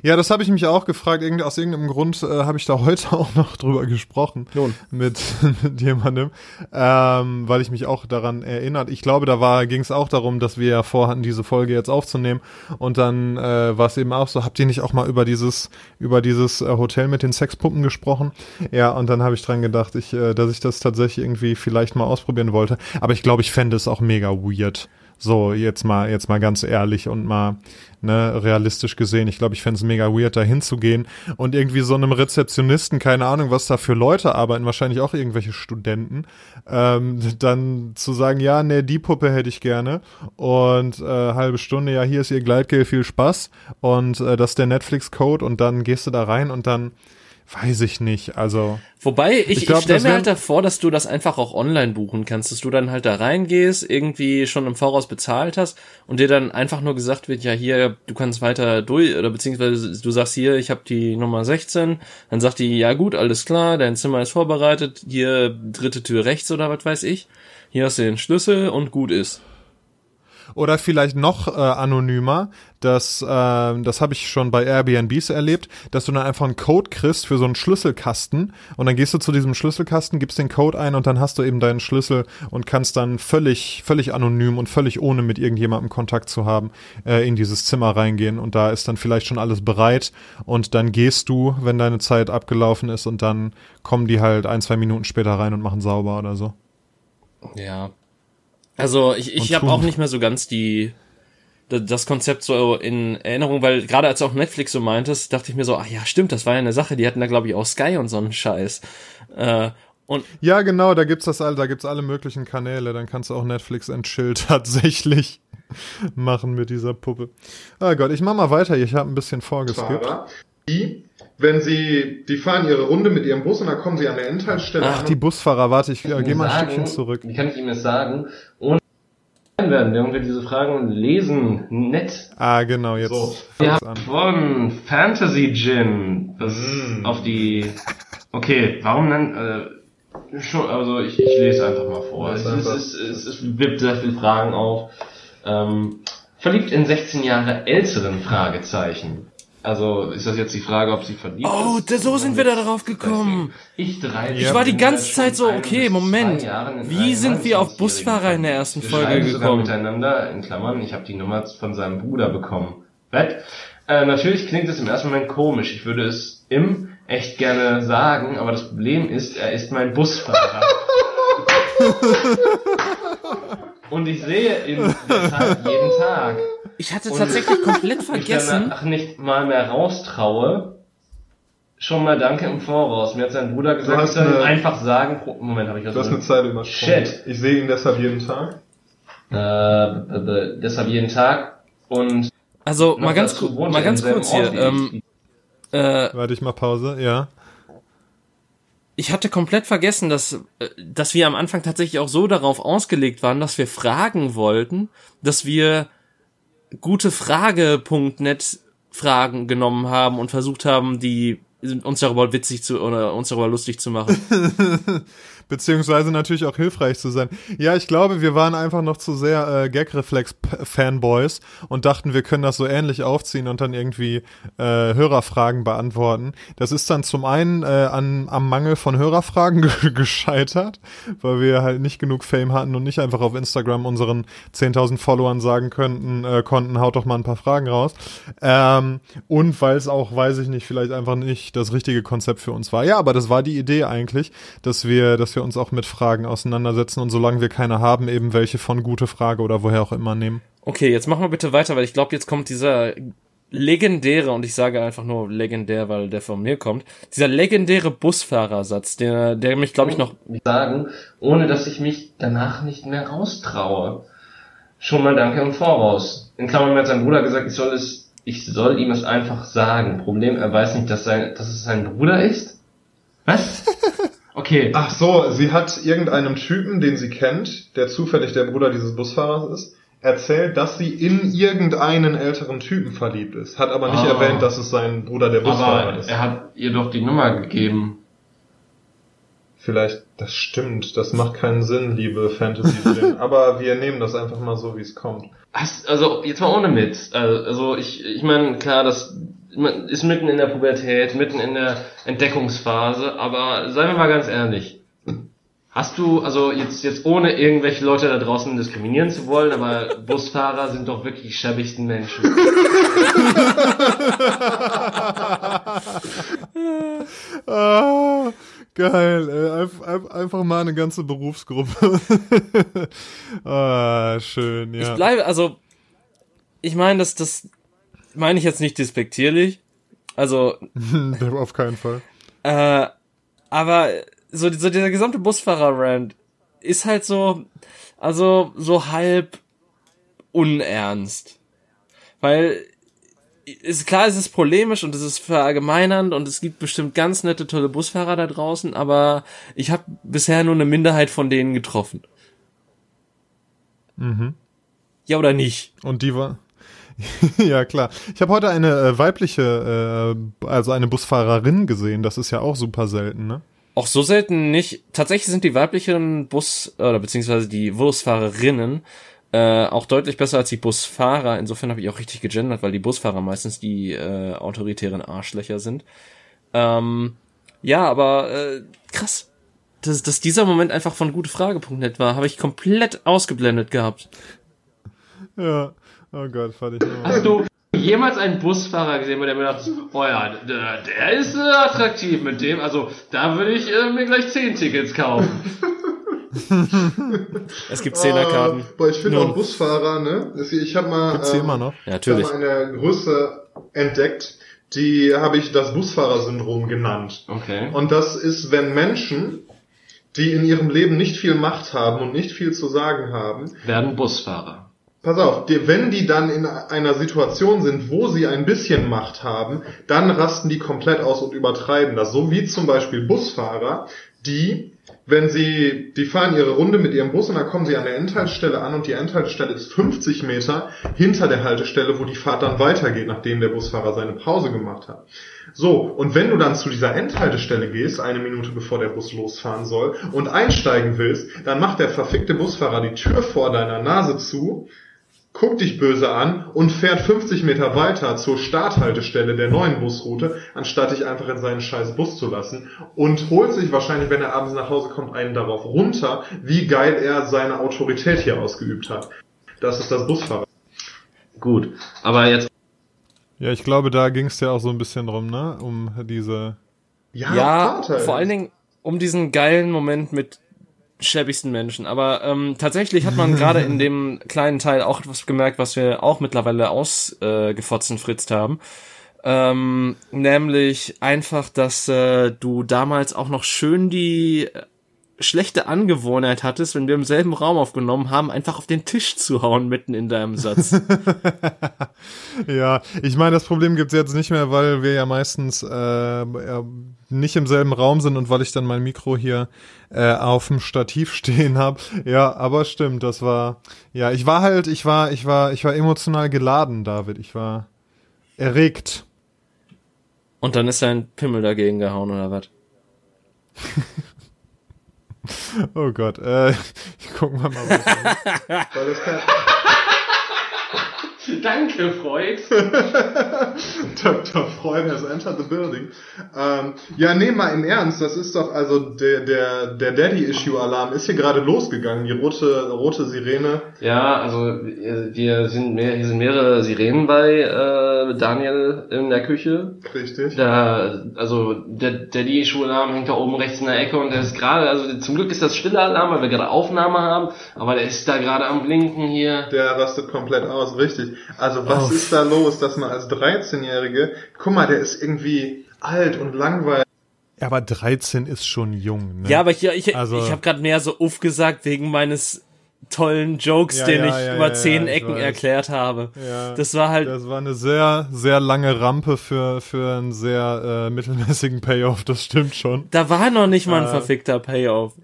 Ja, das habe ich mich auch gefragt. Irgend, aus irgendeinem Grund äh, habe ich da heute auch noch drüber gesprochen Nun. mit, mit jemandem, ähm, weil ich mich auch daran erinnert. Ich glaube, da war ging es auch darum, dass wir ja vorhatten, diese Folge jetzt aufzunehmen. Und dann äh, war es eben auch so, habt ihr nicht auch mal über dieses über dieses äh, Hotel mit den Sexpuppen gesprochen? Ja, und dann habe ich dran gedacht, ich, äh, dass ich das tatsächlich irgendwie vielleicht mal ausprobieren wollte. Aber ich glaube, ich fände es auch mega weird. So, jetzt mal, jetzt mal ganz ehrlich und mal ne, realistisch gesehen. Ich glaube, ich fände es mega weird, da hinzugehen und irgendwie so einem Rezeptionisten, keine Ahnung, was da für Leute arbeiten, wahrscheinlich auch irgendwelche Studenten, ähm, dann zu sagen, ja, ne, die Puppe hätte ich gerne und äh, halbe Stunde, ja, hier ist ihr Gleitgel, viel Spaß und äh, das ist der Netflix-Code und dann gehst du da rein und dann Weiß ich nicht, also. Wobei, ich, ich, ich stelle mir halt davor, dass du das einfach auch online buchen kannst, dass du dann halt da reingehst, irgendwie schon im Voraus bezahlt hast und dir dann einfach nur gesagt wird, ja hier, du kannst weiter durch, oder beziehungsweise du sagst hier, ich habe die Nummer 16, dann sagt die, ja gut, alles klar, dein Zimmer ist vorbereitet, hier dritte Tür rechts oder was weiß ich, hier hast du den Schlüssel und gut ist. Oder vielleicht noch äh, anonymer, das, äh, das habe ich schon bei Airbnbs erlebt, dass du dann einfach einen Code kriegst für so einen Schlüsselkasten und dann gehst du zu diesem Schlüsselkasten, gibst den Code ein und dann hast du eben deinen Schlüssel und kannst dann völlig, völlig anonym und völlig ohne mit irgendjemandem Kontakt zu haben, äh, in dieses Zimmer reingehen und da ist dann vielleicht schon alles bereit und dann gehst du, wenn deine Zeit abgelaufen ist und dann kommen die halt ein, zwei Minuten später rein und machen sauber oder so. Ja, also ich, ich habe auch nicht mehr so ganz die das Konzept so in Erinnerung, weil gerade als auch Netflix so meintest, dachte ich mir so, ach ja, stimmt, das war ja eine Sache, die hatten da glaube ich auch Sky und so einen Scheiß. Äh, und ja, genau, da gibt's das alle, da gibt's alle möglichen Kanäle, dann kannst du auch Netflix and Chill tatsächlich machen mit dieser Puppe. Ah Gott, ich mach mal weiter, ich habe ein bisschen vorgeskippt. Die, wenn sie, die fahren ihre Runde mit ihrem Bus und dann kommen sie an der Endhaltestelle. Ach, die Busfahrer, warte, ich äh, geh mal ein Stückchen zurück. Wie kann ich Ihnen das sagen? Ohne werden, während wir diese Fragen lesen. Nett. Ah, genau, jetzt. So. Wir haben von Fantasy Gin das mm. auf die. Okay, warum dann? Äh, schon, also ich, ich lese einfach mal vor. Es, es, es, es, es wirbt sehr viele Fragen auf. Ähm, verliebt in 16 Jahre älteren Fragezeichen. Also ist das jetzt die Frage, ob sie verliebt oh, ist? Oh, so sind wir da drauf gekommen. Ich drei. Ich war die ganze Zeit so, okay, Moment. Wie sind wir auf Busfahrer in der ersten wir Folge gekommen? Miteinander, in Klammern, ich habe die Nummer von seinem Bruder bekommen. Bett. Äh, natürlich klingt es im ersten Moment komisch. Ich würde es im echt gerne sagen, aber das Problem ist, er ist mein Busfahrer. Und ich sehe ihn deshalb jeden Tag. Ich hatte tatsächlich komplett vergessen. Ich nicht mal mehr raustraue. Schon mal danke im Voraus. Mir hat sein Bruder gesagt, ich soll einfach sagen, Moment, habe ich was Du hast eine Zeile übersprungen. Shit. Ich sehe ihn deshalb jeden Tag. Äh, deshalb jeden Tag und also mal ganz, mal ganz kurz hier. Ähm, äh, Warte ich mal Pause, ja ich hatte komplett vergessen, dass, äh, dass wir am Anfang tatsächlich auch so darauf ausgelegt waren, dass wir fragen wollten, dass wir gute Frage.net Fragen genommen haben und versucht haben, die uns darüber witzig zu oder uns darüber lustig zu machen. beziehungsweise natürlich auch hilfreich zu sein. Ja, ich glaube, wir waren einfach noch zu sehr äh, Gag-Reflex-Fanboys und dachten, wir können das so ähnlich aufziehen und dann irgendwie äh, Hörerfragen beantworten. Das ist dann zum einen äh, an, am Mangel von Hörerfragen gescheitert, weil wir halt nicht genug Fame hatten und nicht einfach auf Instagram unseren 10.000 Followern sagen könnten, äh, konnten, haut doch mal ein paar Fragen raus. Ähm, und weil es auch, weiß ich nicht, vielleicht einfach nicht das richtige Konzept für uns war. Ja, aber das war die Idee eigentlich, dass wir, dass wir uns auch mit Fragen auseinandersetzen und solange wir keine haben, eben welche von gute Frage oder woher auch immer nehmen. Okay, jetzt machen wir bitte weiter, weil ich glaube, jetzt kommt dieser legendäre, und ich sage einfach nur legendär, weil der von mir kommt, dieser legendäre Busfahrersatz, der, der mich, glaube ich, noch sagen, ohne dass ich mich danach nicht mehr raustraue. Schon mal danke im Voraus. In Klammern mir hat sein Bruder gesagt, ich soll es, ich soll ihm es einfach sagen. Problem, er weiß nicht, dass, sein, dass es sein Bruder ist. Was? Okay. Ach so, sie hat irgendeinem Typen, den sie kennt, der zufällig der Bruder dieses Busfahrers ist, erzählt, dass sie in irgendeinen älteren Typen verliebt ist. Hat aber nicht oh. erwähnt, dass es sein Bruder der Busfahrer aber ist. Er hat ihr doch die Nummer gegeben. Vielleicht, das stimmt, das macht keinen Sinn, liebe fantasy aber wir nehmen das einfach mal so, wie es kommt. Also, jetzt mal ohne mit. Also, ich, ich meine, klar, das man ist mitten in der Pubertät, mitten in der Entdeckungsphase, aber seien wir mal ganz ehrlich. Hast du, also jetzt, jetzt ohne irgendwelche Leute da draußen diskriminieren zu wollen, aber Busfahrer sind doch wirklich schäbigsten Menschen. ah, geil, ey. einfach mal eine ganze Berufsgruppe. ah, schön, ja. Ich bleibe, also, ich meine, dass das, meine ich jetzt nicht despektierlich. Also. Auf keinen Fall. Äh, aber so, so dieser gesamte Busfahrer-Rand ist halt so, also so halb unernst. Weil ist klar, es ist polemisch und es ist verallgemeinernd und es gibt bestimmt ganz nette, tolle Busfahrer da draußen, aber ich habe bisher nur eine Minderheit von denen getroffen. Mhm. Ja oder nicht? Und die war ja, klar. Ich habe heute eine äh, weibliche, äh, also eine Busfahrerin gesehen. Das ist ja auch super selten, ne? Auch so selten nicht. Tatsächlich sind die weiblichen Bus- oder beziehungsweise die Busfahrerinnen äh, auch deutlich besser als die Busfahrer. Insofern habe ich auch richtig gegendert, weil die Busfahrer meistens die äh, autoritären Arschlöcher sind. Ähm, ja, aber äh, krass. Dass, dass dieser Moment einfach von gutefrage.net war, habe ich komplett ausgeblendet gehabt. Ja. Oh Gott, fand ich Hast du jemals einen Busfahrer gesehen, bei dem mir dachte, oh ja, der, der ist äh, attraktiv mit dem, also da würde ich äh, mir gleich zehn Tickets kaufen. es gibt Zehnerkarten. Uh, boah, ich finde auch Busfahrer, ne? Ich habe mal, ähm, immer noch? Ja, natürlich. Ich hab mal eine Größe entdeckt, die habe ich das Busfahrersyndrom genannt. Okay. Und das ist, wenn Menschen, die in ihrem Leben nicht viel Macht haben und nicht viel zu sagen haben, werden Busfahrer. Pass auf, wenn die dann in einer Situation sind, wo sie ein bisschen Macht haben, dann rasten die komplett aus und übertreiben das. So wie zum Beispiel Busfahrer, die, wenn sie, die fahren ihre Runde mit ihrem Bus und dann kommen sie an der Endhaltestelle an und die Endhaltestelle ist 50 Meter hinter der Haltestelle, wo die Fahrt dann weitergeht, nachdem der Busfahrer seine Pause gemacht hat. So, und wenn du dann zu dieser Endhaltestelle gehst, eine Minute bevor der Bus losfahren soll, und einsteigen willst, dann macht der verfickte Busfahrer die Tür vor deiner Nase zu, guckt dich böse an und fährt 50 Meter weiter zur Starthaltestelle der neuen Busroute, anstatt dich einfach in seinen scheiß Bus zu lassen und holt sich wahrscheinlich, wenn er abends nach Hause kommt, einen darauf runter, wie geil er seine Autorität hier ausgeübt hat. Das ist das Busfahrer. Gut, aber jetzt. Ja, ich glaube, da ging es ja auch so ein bisschen drum, ne? Um diese. Ja, ja vor allen Dingen um diesen geilen Moment mit schäbigsten Menschen. Aber ähm, tatsächlich hat man gerade in dem kleinen Teil auch etwas gemerkt, was wir auch mittlerweile ausgefotzen äh, fritzt haben. Ähm, nämlich einfach, dass äh, du damals auch noch schön die schlechte Angewohnheit hattest, wenn wir im selben Raum aufgenommen haben, einfach auf den Tisch zu hauen mitten in deinem Satz. ja, ich meine, das Problem gibt's jetzt nicht mehr, weil wir ja meistens äh, nicht im selben Raum sind und weil ich dann mein Mikro hier äh, auf dem Stativ stehen habe. Ja, aber stimmt, das war ja, ich war halt, ich war, ich war, ich war emotional geladen, David. Ich war erregt. Und dann ist sein Pimmel dagegen gehauen oder was? oh Gott, äh, gucken wir mal. Kann Danke, Freud. Dr. Freud has entered the building. Ähm, ja, nee, mal im Ernst, das ist doch, also der, der, der Daddy-Issue-Alarm ist hier gerade losgegangen, die rote, rote Sirene. Ja, also wir sind mehr, hier sind mehrere Sirenen bei äh, Daniel in der Küche. Richtig. Da, also der Daddy-Issue-Alarm hängt da oben rechts in der Ecke und der ist gerade, also zum Glück ist das stille Alarm, weil wir gerade Aufnahme haben, aber der ist da gerade am Blinken hier. Der rastet komplett aus, richtig. Also was oh. ist da los, dass man als 13-Jährige, guck mal, der ist irgendwie alt und langweilig. Ja, aber 13 ist schon jung. Ne? Ja, aber ich, ich, also, ich habe gerade mehr so uff gesagt wegen meines tollen Jokes, ja, den ja, ich ja, über zehn Ecken erklärt habe. Das war halt. Das war eine sehr, sehr lange Rampe für, für einen sehr äh, mittelmäßigen Payoff, das stimmt schon. Da war noch nicht mal ein äh, verfickter Payoff.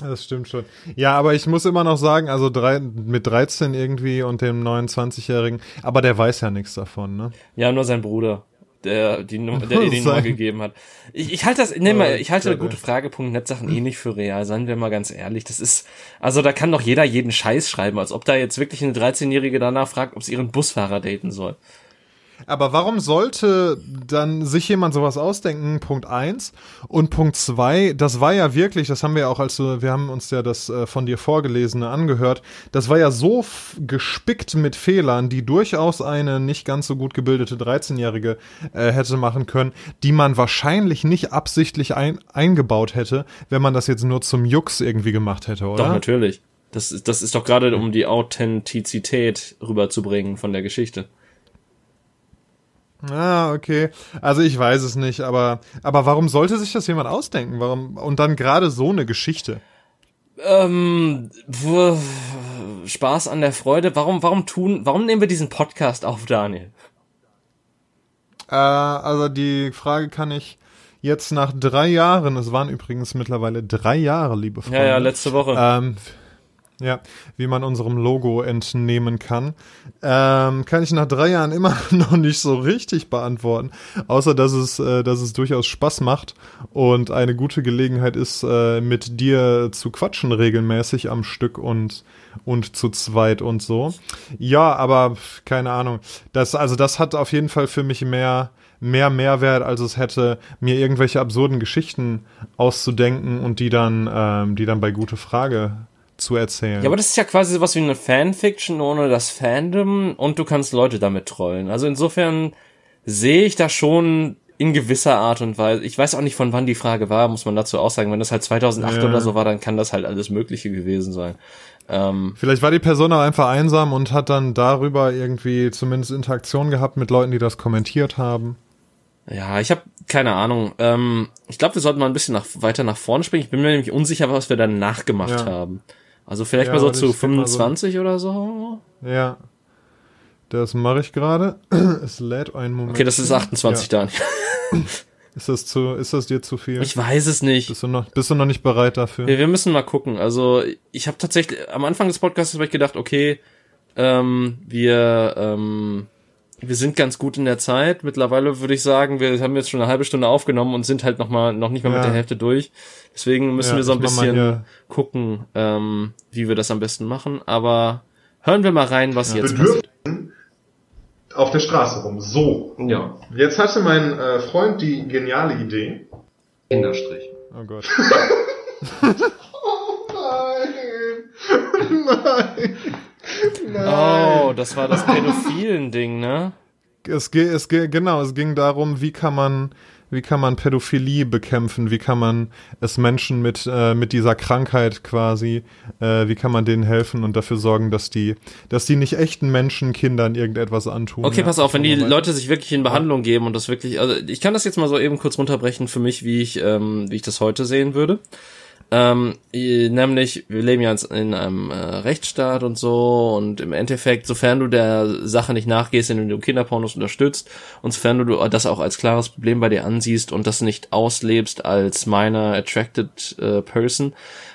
Das stimmt schon. Ja, aber ich muss immer noch sagen, also drei, mit 13 irgendwie und dem 29-Jährigen, aber der weiß ja nichts davon, ne? Ja, nur sein Bruder, der die, der ihr die Nummer gegeben hat. Ich, ich halte das, ne, mal, ich halte gute Fragepunkt Netzsachen eh nicht für real, seien wir mal ganz ehrlich. Das ist, also da kann doch jeder jeden Scheiß schreiben, als ob da jetzt wirklich eine 13-Jährige danach fragt, ob sie ihren Busfahrer daten soll. Aber warum sollte dann sich jemand sowas ausdenken? Punkt eins Und Punkt zwei das war ja wirklich, das haben wir auch, als wir haben uns ja das äh, von dir vorgelesene angehört, das war ja so gespickt mit Fehlern, die durchaus eine nicht ganz so gut gebildete 13-Jährige äh, hätte machen können, die man wahrscheinlich nicht absichtlich ein, eingebaut hätte, wenn man das jetzt nur zum Jux irgendwie gemacht hätte, oder? Doch, natürlich. Das, das ist doch gerade, um die Authentizität rüberzubringen von der Geschichte. Ah, okay. Also ich weiß es nicht, aber, aber warum sollte sich das jemand ausdenken? Warum, und dann gerade so eine Geschichte? Ähm, Spaß an der Freude. Warum, warum tun, warum nehmen wir diesen Podcast auf, Daniel? Äh, also die Frage kann ich jetzt nach drei Jahren, es waren übrigens mittlerweile drei Jahre, liebe Freunde. Ja, ja, letzte Woche. Ähm, ja, wie man unserem Logo entnehmen kann, ähm, kann ich nach drei Jahren immer noch nicht so richtig beantworten, außer dass es, äh, dass es durchaus Spaß macht und eine gute Gelegenheit ist, äh, mit dir zu quatschen regelmäßig am Stück und und zu zweit und so. Ja, aber keine Ahnung. Das also das hat auf jeden Fall für mich mehr mehr Mehrwert, als es hätte, mir irgendwelche absurden Geschichten auszudenken und die dann, ähm, die dann bei gute Frage zu erzählen. Ja, aber das ist ja quasi sowas wie eine Fanfiction ohne das Fandom und du kannst Leute damit trollen. Also insofern sehe ich da schon in gewisser Art und Weise. Ich weiß auch nicht, von wann die Frage war, muss man dazu auch sagen. Wenn das halt 2008 ja. oder so war, dann kann das halt alles Mögliche gewesen sein. Ähm, Vielleicht war die Person auch einfach einsam und hat dann darüber irgendwie zumindest Interaktion gehabt mit Leuten, die das kommentiert haben. Ja, ich habe keine Ahnung. Ähm, ich glaube, wir sollten mal ein bisschen nach, weiter nach vorne springen. Ich bin mir nämlich unsicher, was wir danach gemacht ja. haben. Also vielleicht ja, mal so zu 25 so. oder so. Ja. Das mache ich gerade. Es lädt einen Moment. Okay, das ist 28, ja. Daniel. Ist das zu, ist das dir zu viel? Ich weiß es nicht. Bist du noch, bist du noch nicht bereit dafür? Wir, wir müssen mal gucken. Also ich habe tatsächlich am Anfang des Podcasts habe ich gedacht, okay, ähm, wir ähm, wir sind ganz gut in der Zeit. Mittlerweile würde ich sagen, wir haben jetzt schon eine halbe Stunde aufgenommen und sind halt noch mal noch nicht mal ja. mit der Hälfte durch. Deswegen müssen ja, wir so ein bisschen gucken, ähm, wie wir das am besten machen. Aber hören wir mal rein, was ja. jetzt passiert. Auf der Straße rum. So. Ja. Jetzt hatte mein äh, Freund die geniale Idee. Kinderstrich. Oh Gott. oh nein. Nein. Nein. Oh, das war das pädophilen Ding, ne? Es, es, genau, es ging darum, wie kann man, wie kann man Pädophilie bekämpfen, wie kann man es Menschen mit, äh, mit dieser Krankheit quasi, äh, wie kann man denen helfen und dafür sorgen, dass die, dass die nicht echten Menschen Kindern irgendetwas antun. Okay, ja, pass auf, wenn die Leute sich wirklich in Behandlung geben und das wirklich, also ich kann das jetzt mal so eben kurz runterbrechen für mich, wie ich, ähm, wie ich das heute sehen würde. Ähm, nämlich, wir leben ja in einem äh, Rechtsstaat und so und im Endeffekt, sofern du der Sache nicht nachgehst, indem du Kinderpornos unterstützt und sofern du das auch als klares Problem bei dir ansiehst und das nicht auslebst als minor attracted äh, person,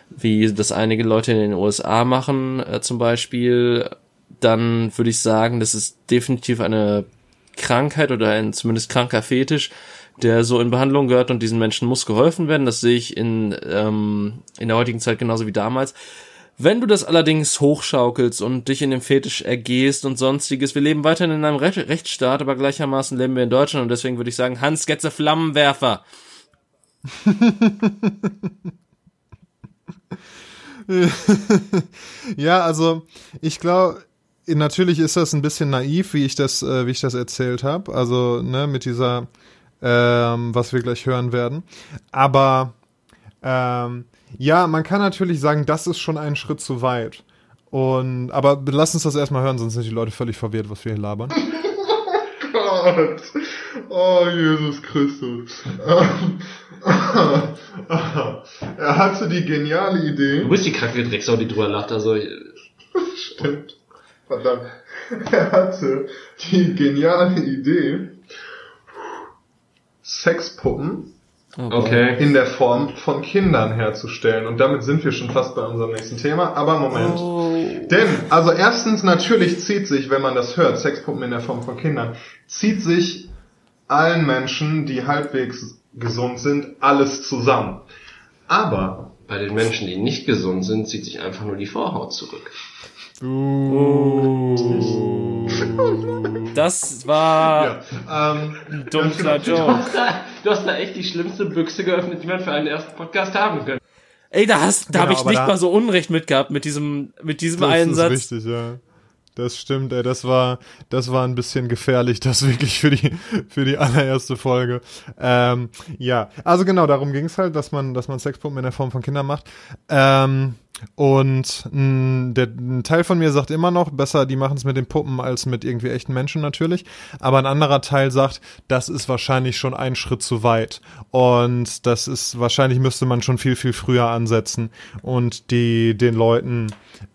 wie das einige Leute in den USA machen äh, zum Beispiel, dann würde ich sagen, das ist definitiv eine Krankheit oder ein zumindest kranker Fetisch, der so in Behandlung gehört und diesen Menschen muss geholfen werden. Das sehe ich in, ähm, in der heutigen Zeit genauso wie damals. Wenn du das allerdings hochschaukelst und dich in dem Fetisch ergehst und sonstiges, wir leben weiterhin in einem Re Rechtsstaat, aber gleichermaßen leben wir in Deutschland und deswegen würde ich sagen, Hans Getze Flammenwerfer. ja, also ich glaube, natürlich ist das ein bisschen naiv, wie ich das, äh, wie ich das erzählt habe. Also ne, mit dieser, ähm, was wir gleich hören werden. Aber ähm, ja, man kann natürlich sagen, das ist schon ein Schritt zu weit. Und aber lass uns das erstmal hören, sonst sind die Leute völlig verwirrt, was wir hier labern. Oh Gott. Oh Jesus Christus. er hatte die geniale Idee. Du bist die kranke Drecksau, die drüber lacht, also. Stimmt. Verdammt. Er hatte die geniale Idee, Sexpuppen Okay. in der Form von Kindern herzustellen. Und damit sind wir schon fast bei unserem nächsten Thema. Aber Moment. Oh. Denn, also erstens, natürlich zieht sich, wenn man das hört, Sexpuppen in der Form von Kindern, zieht sich allen Menschen, die halbwegs gesund sind, alles zusammen. Aber Bei den Menschen, die nicht gesund sind, zieht sich einfach nur die Vorhaut zurück. Das war ja, ähm, ein dunkler Du Joke. hast, da, du hast da echt die schlimmste Büchse geöffnet, die man für einen ersten Podcast haben könnte. Ey, da hast, da Genau, habe ich aber nicht da- mal so Unrecht mit gehabt mit diesem, mit diesem Das Einsatz. ist richtig, ja. Das stimmt, ey, das war, das war ein bisschen gefährlich, das wirklich für die, für die allererste Folge. Ähm, ja, also genau, darum ging es halt, dass man, dass man Sexpuppen in der Form von Kindern macht. Ähm, und mh, der, ein Teil von mir sagt immer noch, besser, die machen es mit den Puppen als mit irgendwie echten Menschen natürlich. Aber ein anderer Teil sagt, das ist wahrscheinlich schon ein Schritt zu weit. Und das ist, wahrscheinlich müsste man schon viel, viel früher ansetzen und die, den Leuten,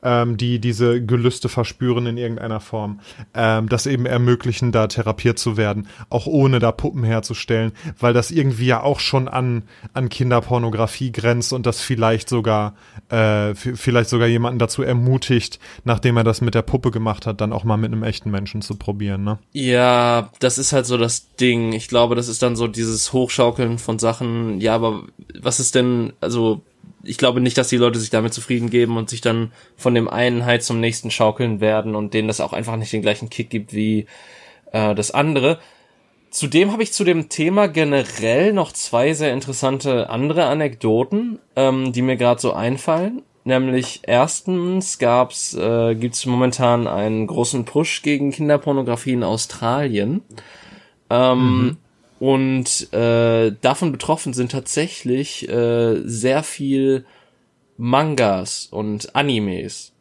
ähm, die diese Gelüste verspüren in irgendeiner Form, ähm, das eben ermöglichen, da therapiert zu werden, auch ohne da Puppen herzustellen, weil das irgendwie ja auch schon an, an Kinderpornografie grenzt und das vielleicht sogar, äh, vielleicht sogar jemanden dazu ermutigt, nachdem er das mit der Puppe gemacht hat, dann auch mal mit einem echten Menschen zu probieren, ne? Ja, das ist halt so das Ding. Ich glaube, das ist dann so dieses Hochschaukeln von Sachen. Ja, aber was ist denn, also, ich glaube nicht, dass die Leute sich damit zufrieden geben und sich dann von dem einen halt zum nächsten schaukeln werden und denen das auch einfach nicht den gleichen Kick gibt wie äh, das andere. Zudem habe ich zu dem Thema generell noch zwei sehr interessante andere Anekdoten, ähm, die mir gerade so einfallen. Nämlich erstens gab's, äh, gibt's momentan einen großen Push gegen Kinderpornografie in Australien. Ähm, Und äh, davon betroffen sind tatsächlich äh, sehr viel Mangas und Animes.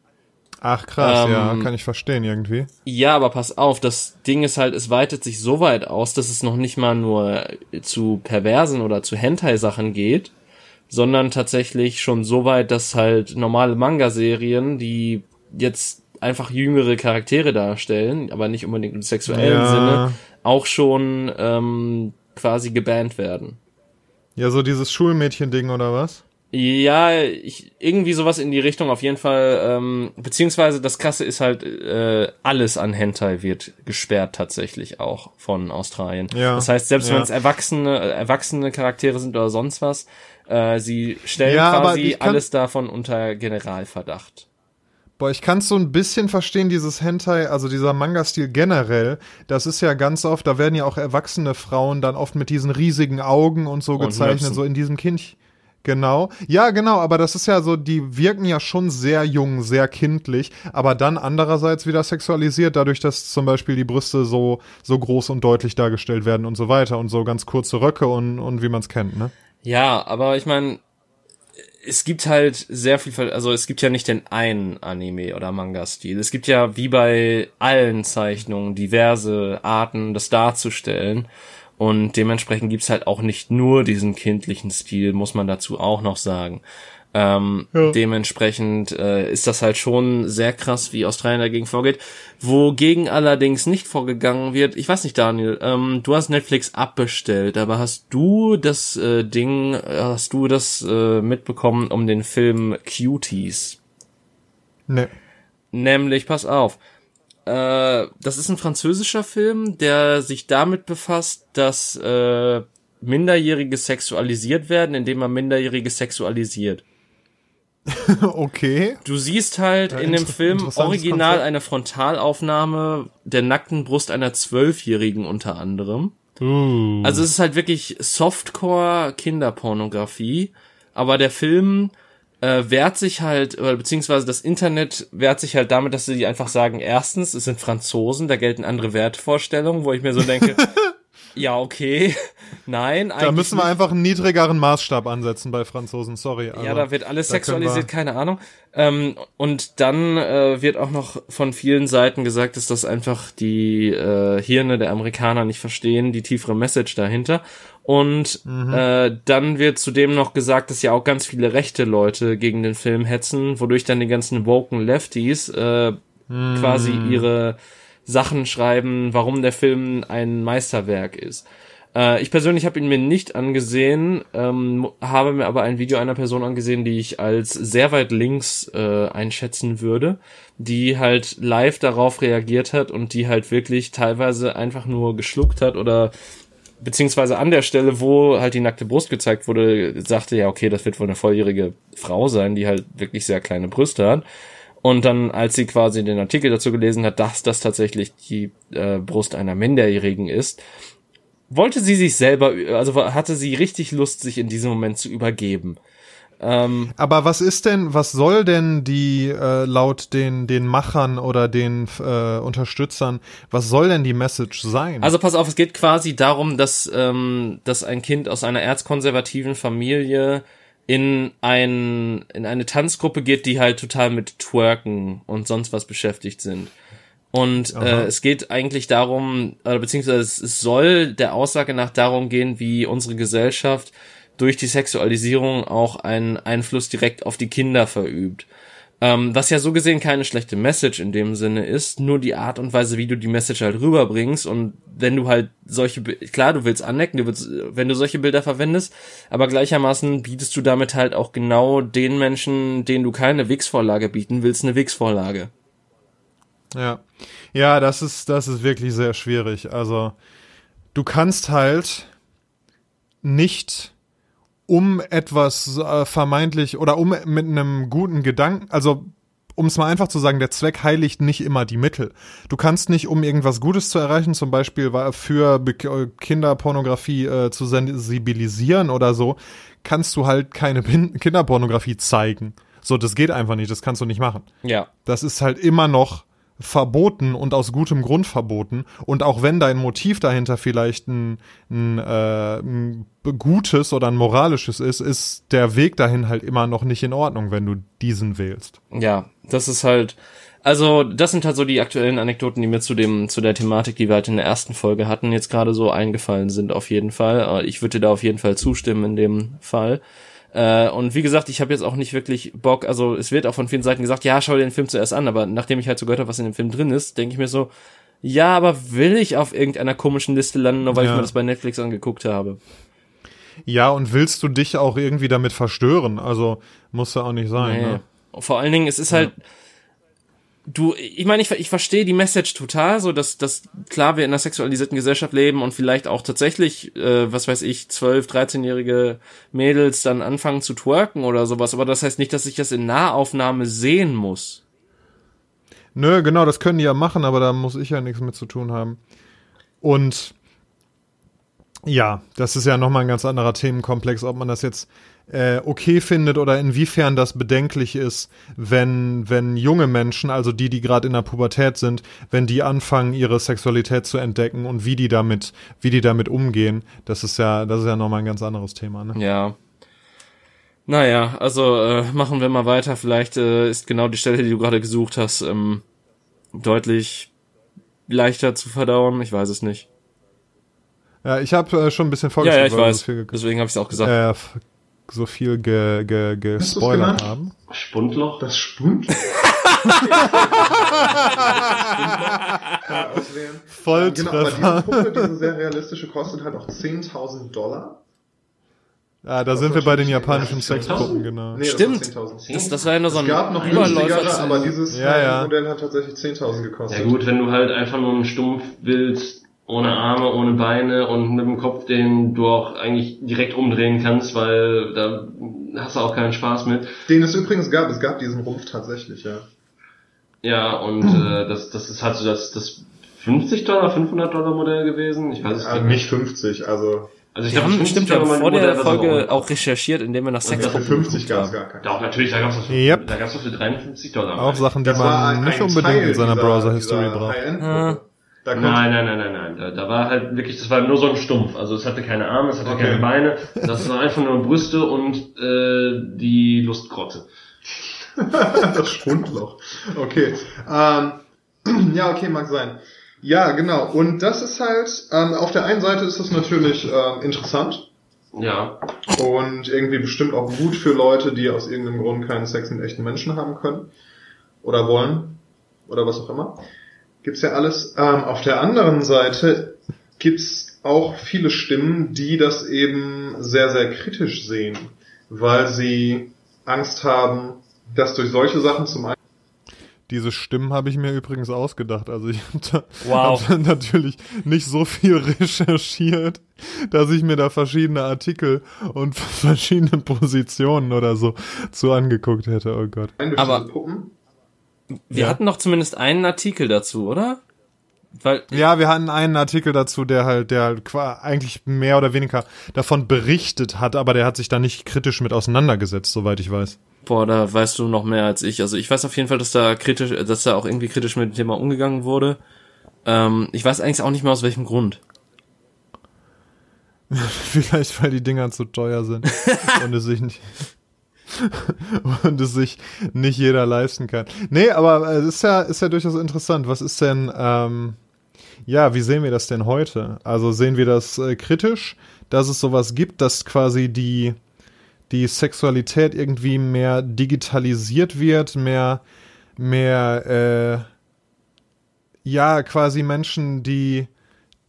Ach krass, Ähm, ja, kann ich verstehen irgendwie. Ja, aber pass auf, das Ding ist halt, es weitet sich so weit aus, dass es noch nicht mal nur zu perversen oder zu Hentai-Sachen geht, sondern tatsächlich schon so weit, dass halt normale Manga-Serien, die jetzt einfach jüngere Charaktere darstellen, aber nicht unbedingt im sexuellen Ja. Sinne, auch schon ähm, quasi gebannt werden. Ja, so dieses Schulmädchen-Ding oder was? Ja, ich, irgendwie sowas in die Richtung auf jeden Fall. Ähm, beziehungsweise das Krasse ist halt, äh, alles an Hentai wird gesperrt tatsächlich auch von Australien. Ja, Das heißt, selbst ja. wenn es erwachsene, erwachsene Charaktere sind oder sonst was, äh, sie stellen Ja, quasi alles davon unter Generalverdacht. Boah, ich kann so ein bisschen verstehen, dieses Hentai, also dieser Manga-Stil generell. Das ist ja ganz oft, da werden ja auch erwachsene Frauen dann oft mit diesen riesigen Augen und so Und gezeichnet, Möpsen. so in diesem Kind. Genau. Ja, genau, aber das ist ja so, die wirken ja schon sehr jung, sehr kindlich, aber dann andererseits wieder sexualisiert, dadurch, dass zum Beispiel die Brüste so, so groß und deutlich dargestellt werden und so weiter und so ganz kurze Röcke und, und wie man es kennt, ne? Ja, aber ich meine, es gibt halt sehr viel, also es gibt ja nicht den einen Anime oder Manga-Stil. Es gibt ja wie bei allen Zeichnungen diverse Arten, das darzustellen. Und dementsprechend gibt's halt auch nicht nur diesen kindlichen Stil, muss man dazu auch noch sagen. Ähm, Dementsprechend äh, ist das halt schon sehr krass, wie Australien dagegen vorgeht. Wogegen allerdings nicht vorgegangen wird, ich weiß nicht, Daniel, ähm, du hast Netflix abbestellt, aber hast du das äh, Ding, äh, hast du das äh, mitbekommen um den Film Cuties? Ne. Nämlich, pass auf, Äh, das ist ein französischer Film, der sich damit befasst, dass äh, Minderjährige sexualisiert werden, indem man Minderjährige sexualisiert. okay. Du siehst halt ja, in dem Film original Konzept. eine Frontalaufnahme der nackten Brust einer Zwölfjährigen unter anderem. Uh. Also es ist halt wirklich Softcore Kinderpornografie, aber der Film äh, wehrt sich halt, oder beziehungsweise das Internet wehrt sich halt damit, dass sie einfach sagen, erstens, es sind Franzosen, da gelten andere Wertvorstellungen, wo ich mir so denke, ja, okay. Nein, eigentlich. Da müssen wir nicht. einfach einen niedrigeren Maßstab ansetzen bei Franzosen, sorry. ja, da wird alles sexualisiert, keine Ahnung. Ähm, und dann äh, wird auch noch von vielen Seiten gesagt, dass das einfach die äh, Hirne der Amerikaner nicht verstehen, die tiefere Message dahinter. Und mhm. äh, dann wird zudem noch gesagt, dass ja auch ganz viele rechte Leute gegen den Film hetzen, wodurch dann die ganzen woken Lefties äh, mhm. quasi ihre Sachen schreiben, warum der Film ein Meisterwerk ist. Äh, ich persönlich habe ihn mir nicht angesehen, ähm, habe mir aber ein Video einer Person angesehen, die ich als sehr weit links äh, einschätzen würde, die halt live darauf reagiert hat und die halt wirklich teilweise einfach nur geschluckt hat oder beziehungsweise an der Stelle, wo halt die nackte Brust gezeigt wurde, sagte ja, okay, das wird wohl eine volljährige Frau sein, die halt wirklich sehr kleine Brüste hat. Und dann, als sie quasi den Artikel dazu gelesen hat, dass das tatsächlich die äh, Brust einer Minderjährigen ist, wollte sie sich selber, also hatte sie richtig Lust, sich in diesem Moment zu übergeben. Ähm, Aber was ist denn, was soll denn die äh, laut den den Machern oder den äh, Unterstützern, was soll denn die Message sein? Also pass auf, es geht quasi darum, dass ähm, dass ein Kind aus einer erzkonservativen Familie in ein in eine Tanzgruppe geht, die halt total mit Twerken und sonst was beschäftigt sind. Und äh, es geht eigentlich darum, äh, beziehungsweise es soll der Aussage nach darum gehen, wie unsere Gesellschaft durch die Sexualisierung auch einen Einfluss direkt auf die Kinder verübt. Ähm, was ja so gesehen keine schlechte Message in dem Sinne ist, nur die Art und Weise, wie du die Message halt rüberbringst und wenn du halt solche, klar, du willst anecken, du willst, wenn du solche Bilder verwendest, aber gleichermaßen bietest du damit halt auch genau den Menschen, denen du keine Wix-Vorlage bieten willst, eine Wix-Vorlage. Ja. Ja, das ist, das ist wirklich sehr schwierig. Also, du kannst halt nicht um etwas äh, vermeintlich oder um mit einem guten Gedanken, also um es mal einfach zu sagen, der Zweck heiligt nicht immer die Mittel. Du kannst nicht, um irgendwas Gutes zu erreichen, zum Beispiel für Kinderpornografie äh, zu sensibilisieren oder so, kannst du halt keine Kinderpornografie zeigen. So, das geht einfach nicht, das kannst du nicht machen. Ja. Das ist halt immer noch verboten und aus gutem Grund verboten. Und auch wenn dein Motiv dahinter vielleicht ein, ein, äh, ein gutes oder ein moralisches ist, ist der Weg dahin halt immer noch nicht in Ordnung, wenn du diesen wählst. Ja, das ist halt, also das sind halt so die aktuellen Anekdoten, die mir zu dem zu der Thematik, die wir halt in der ersten Folge hatten, jetzt gerade so eingefallen sind auf jeden Fall. Ich würde da auf jeden Fall zustimmen in dem Fall. Äh, und wie gesagt, ich habe jetzt auch nicht wirklich Bock, also es wird auch von vielen Seiten gesagt, ja, schau dir den Film zuerst an, aber nachdem ich halt so gehört habe, was in dem Film drin ist, denke ich mir so, ja, aber will ich auf irgendeiner komischen Liste landen, nur weil ja. ich mir das bei Netflix angeguckt habe. Ja, und willst du dich auch irgendwie damit verstören? Also muss ja auch nicht sein. Nee. Ne? Vor allen Dingen, es ist halt, ja du, ich meine, ich, ich verstehe die Message total, so dass, dass klar wir in einer sexualisierten Gesellschaft leben und vielleicht auch tatsächlich, äh, was weiß ich, 12, 13-jährige Mädels dann anfangen zu twerken oder sowas, aber das heißt nicht, dass ich das in Nahaufnahme sehen muss. Nö, genau, das können die ja machen, aber da muss ich ja nichts mit zu tun haben. Und ja, das ist ja nochmal ein ganz anderer Themenkomplex, ob man das jetzt äh, okay findet oder inwiefern das bedenklich ist, wenn, wenn junge Menschen, also die, die gerade in der Pubertät sind, wenn die anfangen, ihre Sexualität zu entdecken und wie die damit, wie die damit umgehen, das ist ja, das ist ja nochmal ein ganz anderes Thema, ne? Ja. Naja, also äh, machen wir mal weiter. Vielleicht äh, ist genau die Stelle, die du gerade gesucht hast, ähm, deutlich leichter zu verdauen. Ich weiß es nicht. Ja, ich habe äh, schon ein bisschen vorgestellt. Ja, ja, ich weiß. Deswegen habe ich es auch gesagt. Äh, so viel ge, ge, gespoilert haben. Spundloch? Das Spundloch? Volltreffer. Genau, aber diese Puppe, diese sehr realistische, kostet halt auch 10.000 Dollar. Ah, da sind wir bei den japanischen Sexpuppen, genau. Nee, Stimmt. Das, das, das, war ja nur so ein Es gab noch günstigere, aber dieses ja, ja. Modell hat tatsächlich 10.000 gekostet. Ja gut, wenn du halt einfach nur einen Stumpf willst, ohne Arme, ohne Beine und mit dem Kopf, den du auch eigentlich direkt umdrehen kannst, weil da hast du auch keinen Spaß mit. Den es übrigens gab, es gab diesen Rumpf tatsächlich, ja. Ja, und äh, das, das ist halt so das, das 50 Dollar, 500 Dollar Modell gewesen. Ich weiß es ja, nicht. 50, also. Also ich glaube, stimmt, haben vor der Folge auch recherchiert, indem wir nach Sex Für 50 gab es gar keinen. Doch, natürlich, da gab es für, yep. da gab's für 53 Dollar. Auch Sachen, die das man nicht unbedingt Teil in seiner Browser-History braucht. Nein, nein, nein, nein, nein. Da, da war halt wirklich, das war nur so ein Stumpf. Also es hatte keine Arme, es hatte okay. keine Beine. Das war einfach nur Brüste und äh, die Lustgrotte. das Schwundloch. Okay. Ähm, ja, okay, mag sein. Ja, genau. Und das ist halt, ähm, auf der einen Seite ist das natürlich ähm, interessant. Ja. Und irgendwie bestimmt auch gut für Leute, die aus irgendeinem Grund keinen Sex mit echten Menschen haben können. Oder wollen. Oder was auch immer. Gibt's ja alles. Ähm, auf der anderen Seite gibt's auch viele Stimmen, die das eben sehr, sehr kritisch sehen. Weil sie Angst haben, dass durch solche Sachen zum einen diese Stimmen habe ich mir übrigens ausgedacht. Also ich habe wow. hab natürlich nicht so viel recherchiert, dass ich mir da verschiedene Artikel und verschiedene Positionen oder so zu angeguckt hätte. Oh Gott. Aber wir ja. hatten doch zumindest einen Artikel dazu, oder? Weil ja, wir hatten einen Artikel dazu, der halt, der eigentlich mehr oder weniger davon berichtet hat, aber der hat sich da nicht kritisch mit auseinandergesetzt, soweit ich weiß. Boah, da weißt du noch mehr als ich. Also ich weiß auf jeden Fall, dass da kritisch, dass da auch irgendwie kritisch mit dem Thema umgegangen wurde. Ähm, ich weiß eigentlich auch nicht mehr aus welchem Grund. Vielleicht, weil die Dinger zu teuer sind und es sich nicht und es sich nicht jeder leisten kann. Nee, aber es ist ja, ist ja durchaus interessant. Was ist denn, ähm, ja, wie sehen wir das denn heute? Also sehen wir das äh, kritisch, dass es sowas gibt, dass quasi die, die Sexualität irgendwie mehr digitalisiert wird, mehr, mehr, äh, ja, quasi Menschen, die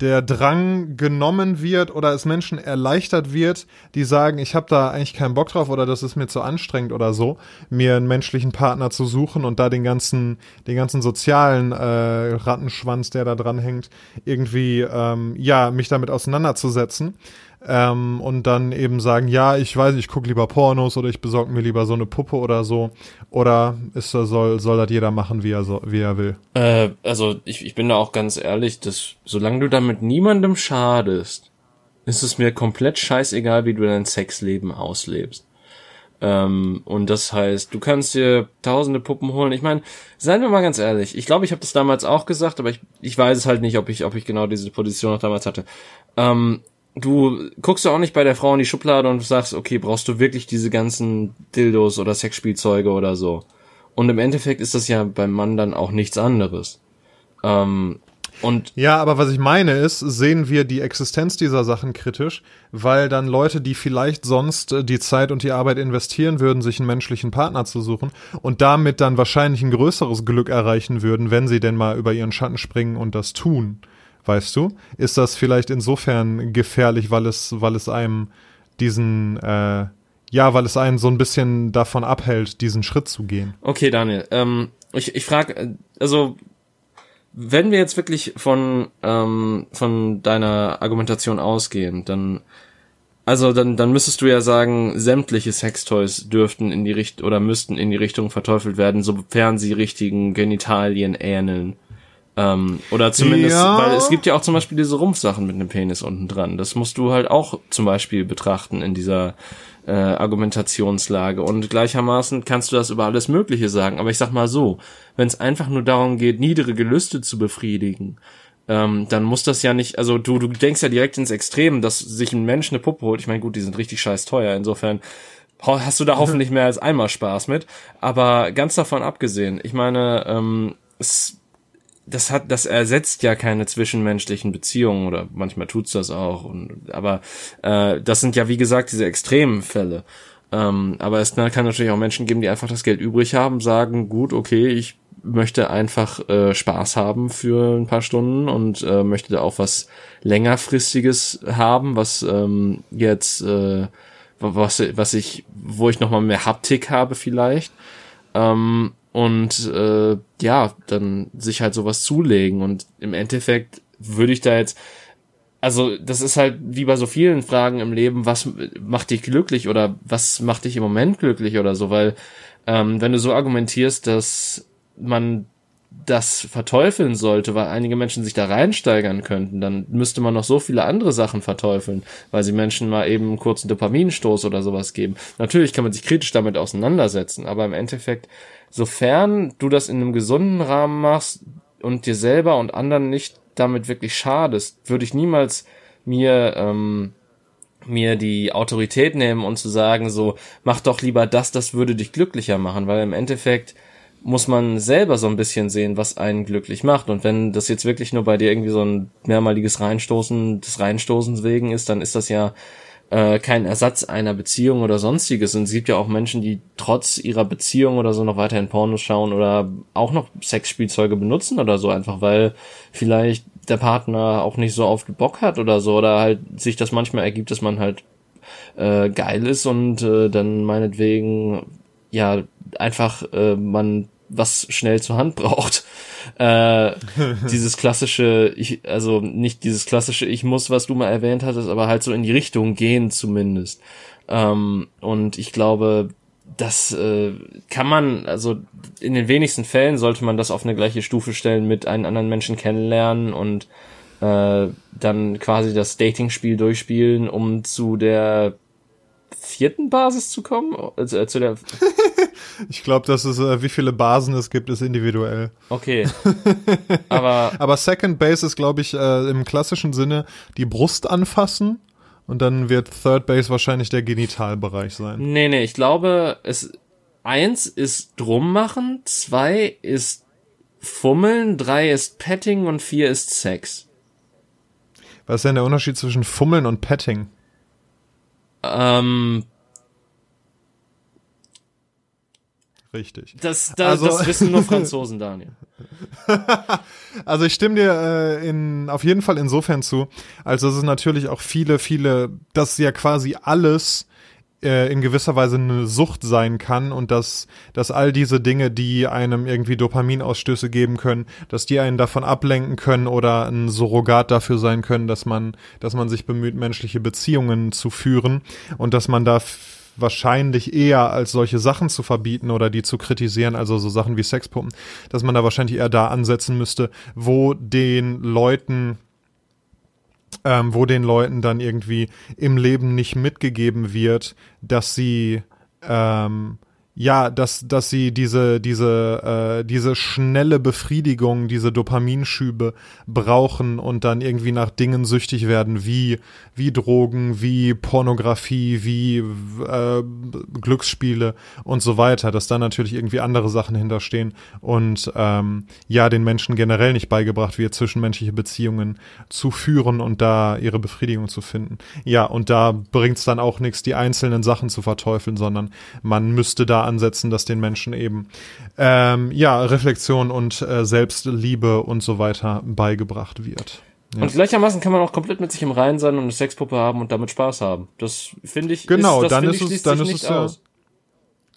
der Drang genommen wird oder es Menschen erleichtert wird, die sagen, ich habe da eigentlich keinen Bock drauf oder das ist mir zu anstrengend oder so, mir einen menschlichen Partner zu suchen und da den ganzen, den ganzen sozialen äh, Rattenschwanz, der da dran hängt, irgendwie ähm, ja mich damit auseinanderzusetzen ähm, und dann eben sagen, ja, ich weiß, ich gucke lieber Pornos oder ich besorge mir lieber so eine Puppe oder so. Oder ist das, soll, soll das jeder machen, wie er, so, wie er will? Äh, also ich, ich bin da auch ganz ehrlich, dass solange du damit niemandem schadest, ist es mir komplett scheißegal, wie du dein Sexleben auslebst. Ähm, und das heißt, du kannst dir tausende Puppen holen. Ich meine, seien wir mal ganz ehrlich, ich glaube, ich habe das damals auch gesagt, aber ich, ich weiß es halt nicht, ob ich, ob ich genau diese Position noch damals hatte. Ähm, du guckst ja auch nicht bei der Frau in die Schublade und sagst, okay, brauchst du wirklich diese ganzen Dildos oder Sexspielzeuge oder so. Und im Endeffekt ist das ja beim Mann dann auch nichts anderes. Ähm, und ja, aber was ich meine ist, sehen wir die Existenz dieser Sachen kritisch, weil dann Leute, die vielleicht sonst äh, die Zeit und die Arbeit investieren würden, sich einen menschlichen Partner zu suchen und damit dann wahrscheinlich ein größeres Glück erreichen würden, wenn sie denn mal über ihren Schatten springen und das tun weißt du? Ist das vielleicht insofern gefährlich, weil es, weil es einem diesen, äh, ja, weil es einen so ein bisschen davon abhält, diesen Schritt zu gehen. Okay, Daniel, ähm, ich, ich frage, also wenn wir jetzt wirklich von ähm, von deiner Argumentation ausgehen, dann also dann dann müsstest du ja sagen, sämtliche Sextoys dürften in die Richtung oder müssten in die Richtung verteufelt werden, sofern sie richtigen Genitalien ähneln. Ähm, oder zumindest, ja. weil es gibt ja auch zum Beispiel diese Rumpfsachen mit einem Penis unten dran. Das musst du halt auch zum Beispiel betrachten in dieser äh, Argumentationslage. Und gleichermaßen kannst du das über alles Mögliche sagen. Aber ich sag mal so, wenn es einfach nur darum geht, niedere Gelüste zu befriedigen, ähm, dann muss das ja nicht, also du, du denkst ja direkt ins Extrem, dass sich ein Mensch eine Puppe holt. Ich meine, gut, die sind richtig scheiß teuer. Insofern hast du da hoffentlich mehr als einmal Spaß mit. Aber ganz davon abgesehen, ich meine, ähm, es das hat, das ersetzt ja keine zwischenmenschlichen Beziehungen oder manchmal tut's das auch. Und, aber äh, das sind ja wie gesagt diese extremen Fälle. Ähm, aber es kann natürlich auch Menschen geben, die einfach das Geld übrig haben, sagen, gut, okay, ich möchte einfach äh, Spaß haben für ein paar Stunden und äh, möchte da auch was längerfristiges haben, was ähm, jetzt äh, was, was ich, wo ich nochmal mehr Haptik habe vielleicht. Ähm, und äh, ja, dann sich halt sowas zulegen. Und im Endeffekt würde ich da jetzt, also das ist halt wie bei so vielen Fragen im Leben, was macht dich glücklich oder was macht dich im Moment glücklich oder so, weil ähm, wenn du so argumentierst, dass man das verteufeln sollte, weil einige Menschen sich da reinsteigern könnten, dann müsste man noch so viele andere Sachen verteufeln, weil sie Menschen mal eben einen kurzen Dopaminstoß oder sowas geben. Natürlich kann man sich kritisch damit auseinandersetzen, aber im Endeffekt, sofern du das in einem gesunden Rahmen machst und dir selber und anderen nicht damit wirklich schadest, würde ich niemals mir ähm, mir die Autorität nehmen und zu sagen so mach doch lieber das, das würde dich glücklicher machen, weil im Endeffekt muss man selber so ein bisschen sehen, was einen glücklich macht. Und wenn das jetzt wirklich nur bei dir irgendwie so ein mehrmaliges Reinstoßen des Reinstoßens wegen ist, dann ist das ja äh, kein Ersatz einer Beziehung oder sonstiges. Und es gibt ja auch Menschen, die trotz ihrer Beziehung oder so noch weiterhin Pornos schauen oder auch noch Sexspielzeuge benutzen oder so, einfach weil vielleicht der Partner auch nicht so oft Bock hat oder so, oder halt sich das manchmal ergibt, dass man halt äh, geil ist und äh, dann meinetwegen ja einfach äh, man was schnell zur Hand braucht. Äh, dieses klassische, ich, also nicht dieses klassische, ich muss, was du mal erwähnt hattest, aber halt so in die Richtung gehen zumindest. Ähm, und ich glaube, das äh, kann man, also in den wenigsten Fällen sollte man das auf eine gleiche Stufe stellen mit einem anderen Menschen kennenlernen und äh, dann quasi das Dating-Spiel durchspielen, um zu der vierten Basis zu kommen? Also, äh, zu der ich glaube, dass es, äh, wie viele Basen es gibt, ist individuell. Okay. Aber, Aber Second Base ist, glaube ich, äh, im klassischen Sinne die Brust anfassen. Und dann wird Third Base wahrscheinlich der Genitalbereich sein. Nee, nee, ich glaube, es eins ist drum machen, zwei ist fummeln, drei ist Petting und vier ist Sex. Was ist denn der Unterschied zwischen Fummeln und Petting? Ähm, Richtig. Das, das, also, das wissen nur Franzosen, Daniel. also ich stimme dir äh, in, auf jeden Fall insofern zu, also es ist natürlich auch viele, viele, dass ja quasi alles äh, in gewisser Weise eine Sucht sein kann und dass, dass all diese Dinge, die einem irgendwie Dopaminausstöße geben können, dass die einen davon ablenken können oder ein Surrogat dafür sein können, dass man, dass man sich bemüht, menschliche Beziehungen zu führen und dass man da wahrscheinlich eher als solche Sachen zu verbieten oder die zu kritisieren, also so Sachen wie Sexpuppen, dass man da wahrscheinlich eher da ansetzen müsste, wo den Leuten ähm, wo den Leuten dann irgendwie im Leben nicht mitgegeben wird, dass sie ähm, ja, dass, dass sie diese, diese, äh, diese schnelle Befriedigung, diese Dopaminschübe brauchen und dann irgendwie nach Dingen süchtig werden, wie, wie Drogen, wie Pornografie, wie äh, Glücksspiele und so weiter, dass da natürlich irgendwie andere Sachen hinterstehen und ähm, ja, den Menschen generell nicht beigebracht wird, zwischenmenschliche Beziehungen zu führen und da ihre Befriedigung zu finden. Ja, und da bringt es dann auch nichts, die einzelnen Sachen zu verteufeln, sondern man müsste da ansetzen, dass den Menschen eben ähm, ja Reflexion und äh, Selbstliebe und so weiter beigebracht wird. Ja. Und gleichermaßen kann man auch komplett mit sich im Reinen sein und eine Sexpuppe haben und damit Spaß haben. Das finde ich. Genau, ist, dann, ist es, dann ist es ja.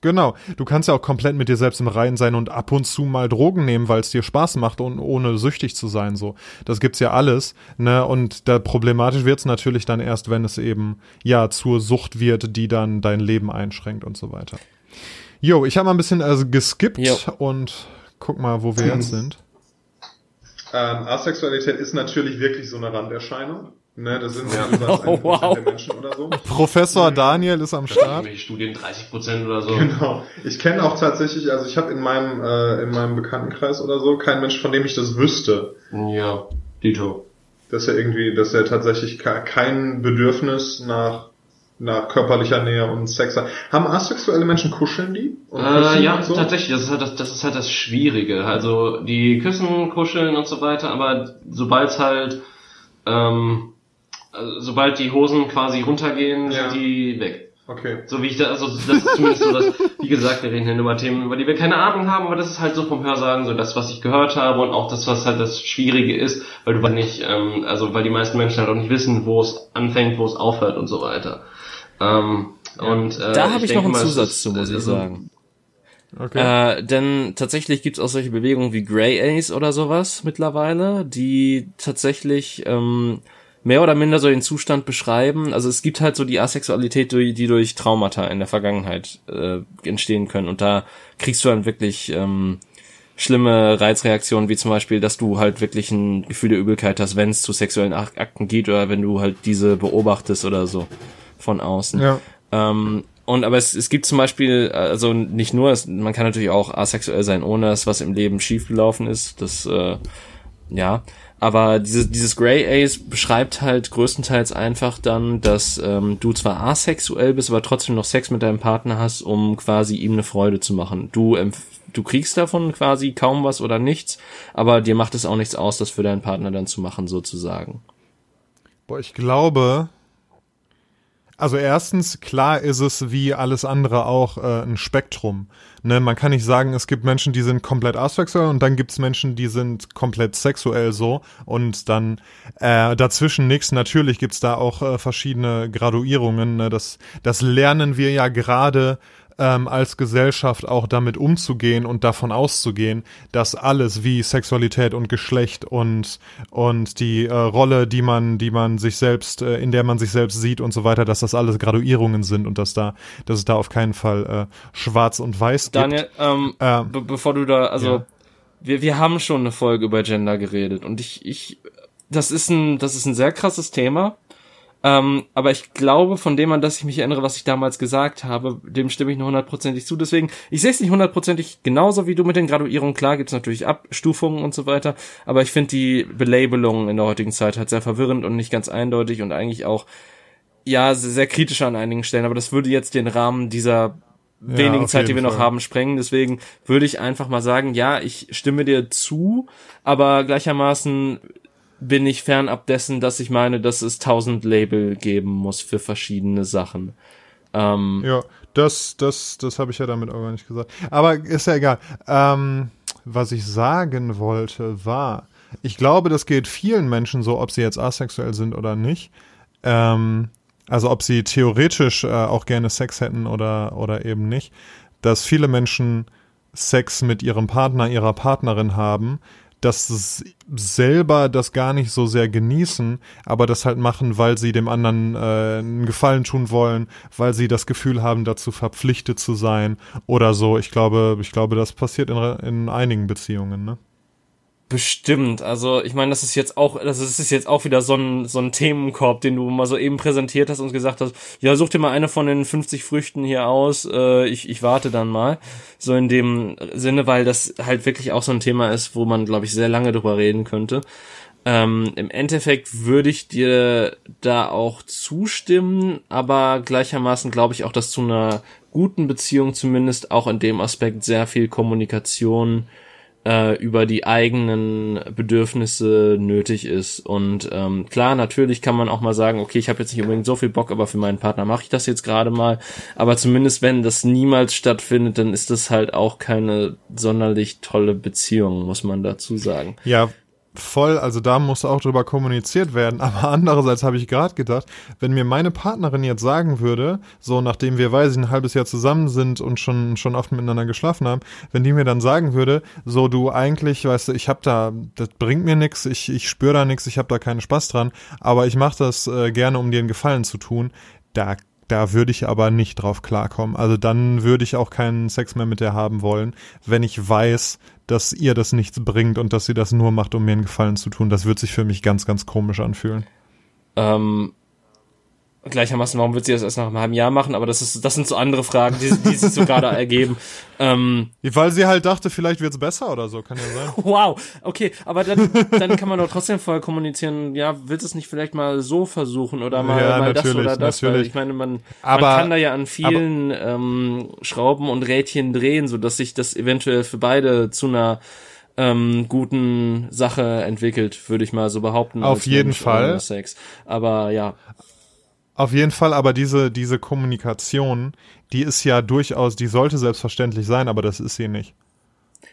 Genau, du kannst ja auch komplett mit dir selbst im Reinen sein und ab und zu mal Drogen nehmen, weil es dir Spaß macht und ohne süchtig zu sein so. Das gibt's ja alles, ne? Und da problematisch wird's natürlich dann erst, wenn es eben ja zur Sucht wird, die dann dein Leben einschränkt und so weiter. Jo, ich habe mal ein bisschen also geskippt jo. und guck mal, wo wir jetzt sind. Ähm, Asexualität ist natürlich wirklich so eine Randerscheinung. Ne, das sind ja über oh, wow. der Menschen oder so. Professor Daniel ist am Start. Studien 30 Prozent oder so. Genau. Ich kenne auch tatsächlich, also ich habe in meinem äh, in meinem Bekanntenkreis oder so keinen Mensch, von dem ich das wüsste. Ja, Dito. Dass er irgendwie, dass er tatsächlich kein Bedürfnis nach nach körperlicher Nähe und Sex. Haben asexuelle Menschen kuscheln die? Äh, ja, so? tatsächlich. Das ist, halt das, das ist halt das Schwierige. Also die küssen, kuscheln und so weiter, aber sobald halt, ähm, also, sobald die Hosen quasi runtergehen, ja. sind die weg. Okay. So wie ich da, also das ist zumindest so, dass, wie gesagt, wir reden hier über Themen, über die wir keine Ahnung haben, aber das ist halt so vom Hörsagen so das, was ich gehört habe und auch das, was halt das Schwierige ist, weil du nicht, ähm, also weil die meisten Menschen halt auch nicht wissen, wo es anfängt, wo es aufhört und so weiter. Ähm, Und, äh, da habe ich, ich noch einen Zusatz zu, muss ich sagen. Okay. Äh, denn tatsächlich gibt's auch solche Bewegungen wie Grey Ace oder sowas mittlerweile, die tatsächlich ähm, mehr oder minder so den Zustand beschreiben. Also es gibt halt so die Asexualität, die, die durch Traumata in der Vergangenheit äh, entstehen können. Und da kriegst du dann wirklich ähm, schlimme Reizreaktionen, wie zum Beispiel, dass du halt wirklich ein Gefühl der Übelkeit hast, wenn es zu sexuellen Akten geht oder wenn du halt diese beobachtest oder so von außen. Ja. Ähm, und aber es, es gibt zum Beispiel, also nicht nur, es, man kann natürlich auch asexuell sein, ohne dass was im Leben schiefgelaufen ist. Das, äh, ja. Aber dieses, dieses Grey Ace beschreibt halt größtenteils einfach dann, dass ähm, du zwar asexuell bist, aber trotzdem noch Sex mit deinem Partner hast, um quasi ihm eine Freude zu machen. Du, du kriegst davon quasi kaum was oder nichts, aber dir macht es auch nichts aus, das für deinen Partner dann zu machen, sozusagen. Boah, ich glaube, also erstens, klar ist es wie alles andere auch äh, ein Spektrum. Ne, man kann nicht sagen, es gibt Menschen, die sind komplett asexuell und dann gibt's Menschen, die sind komplett sexuell so und dann äh, dazwischen nichts. Natürlich gibt's da auch äh, verschiedene Graduierungen. Ne? Das, das lernen wir ja gerade ähm, als Gesellschaft auch damit umzugehen und davon auszugehen, dass alles wie Sexualität und Geschlecht und und die äh, Rolle, die man die man sich selbst äh, in der man sich selbst sieht und so weiter, dass das alles Graduierungen sind und dass da dass es da auf keinen Fall äh, Schwarz und Weiß Daniel, gibt. Daniel, ähm, be bevor du da also ja. wir wir haben schon eine Folge über Gender geredet und ich ich das ist ein das ist ein sehr krasses Thema ähm, aber ich glaube, von dem an, dass ich mich erinnere, was ich damals gesagt habe, dem stimme ich nur hundertprozentig zu. Deswegen, ich sehe es nicht hundertprozentig genauso wie du mit den Graduierungen. Klar gibt's natürlich Abstufungen und so weiter, aber ich finde die Belabelung in der heutigen Zeit halt sehr verwirrend und nicht ganz eindeutig und eigentlich auch, ja, sehr kritisch an einigen Stellen. Aber das würde jetzt den Rahmen dieser wenigen ja, Zeit, die wir Fall. noch haben, sprengen. Deswegen würde ich einfach mal sagen, ja, ich stimme dir zu, aber gleichermaßen bin ich fernab dessen, dass ich meine, dass es tausend Label geben muss für verschiedene Sachen. Ähm, ja, das, das, das habe ich ja damit auch gar nicht gesagt. Aber ist ja egal. Ähm, was ich sagen wollte war, ich glaube, das geht vielen Menschen so, ob sie jetzt asexuell sind oder nicht. Ähm, also ob sie theoretisch äh, auch gerne Sex hätten oder, oder eben nicht, dass viele Menschen Sex mit ihrem Partner, ihrer Partnerin haben, dass es selber das gar nicht so sehr genießen, aber das halt machen, weil sie dem anderen äh, einen Gefallen tun wollen, weil sie das Gefühl haben, dazu verpflichtet zu sein oder so. Ich glaube, ich glaube, das passiert in, in einigen Beziehungen, ne? Bestimmt. Also ich meine, das ist jetzt auch, das ist jetzt auch wieder so ein, so ein Themenkorb, den du mal so eben präsentiert hast und gesagt hast, ja, such dir mal eine von den 50 Früchten hier aus, äh, ich, ich warte dann mal. So in dem Sinne, weil das halt wirklich auch so ein Thema ist, wo man, glaube ich, sehr lange drüber reden könnte. Ähm, Im Endeffekt würde ich dir da auch zustimmen, aber gleichermaßen glaube ich auch, dass zu einer guten Beziehung zumindest auch in dem Aspekt sehr viel Kommunikation äh, über die eigenen Bedürfnisse nötig ist. Und ähm, klar, natürlich kann man auch mal sagen, okay, ich habe jetzt nicht unbedingt so viel Bock, aber für meinen Partner mache ich das jetzt gerade mal. Aber zumindest wenn das niemals stattfindet, dann ist das halt auch keine sonderlich tolle Beziehung, muss man dazu sagen. Ja, voll, also da muss auch drüber kommuniziert werden. Aber andererseits habe ich gerade gedacht, wenn mir meine Partnerin jetzt sagen würde, so nachdem wir, weiß ich, ein halbes Jahr zusammen sind und schon, schon oft miteinander geschlafen haben, wenn die mir dann sagen würde, so du eigentlich, weißt du, ich habe da, das bringt mir nichts, ich, ich spüre da nichts, ich habe da keinen Spaß dran, aber ich mache das äh, gerne, um dir einen Gefallen zu tun, da da würde ich aber nicht drauf klarkommen. Also dann würde ich auch keinen Sex mehr mit der haben wollen, wenn ich weiß, dass ihr das nichts bringt und dass sie das nur macht, um mir einen Gefallen zu tun. Das wird sich für mich ganz, ganz komisch anfühlen. Ähm, gleichermaßen, warum wird sie das erst nach einem halben Jahr machen? Aber das ist, das sind so andere Fragen, die, die sich so gerade ergeben. Ähm, Weil sie halt dachte, vielleicht wird's besser oder so, kann ja sein. Wow, okay, aber dann, dann kann man doch trotzdem vorher kommunizieren, ja, willst du es nicht vielleicht mal so versuchen oder mal, ja, mal das oder das? Natürlich. Weil ich meine, man, aber, man kann da ja an vielen aber, ähm, Schrauben und Rädchen drehen, so dass sich das eventuell für beide zu einer ähm, guten Sache entwickelt, würde ich mal so behaupten. Auf jeden Fall. Sex. Aber ja. Auf jeden Fall, aber diese, diese Kommunikation, die ist ja durchaus, die sollte selbstverständlich sein, aber das ist sie nicht.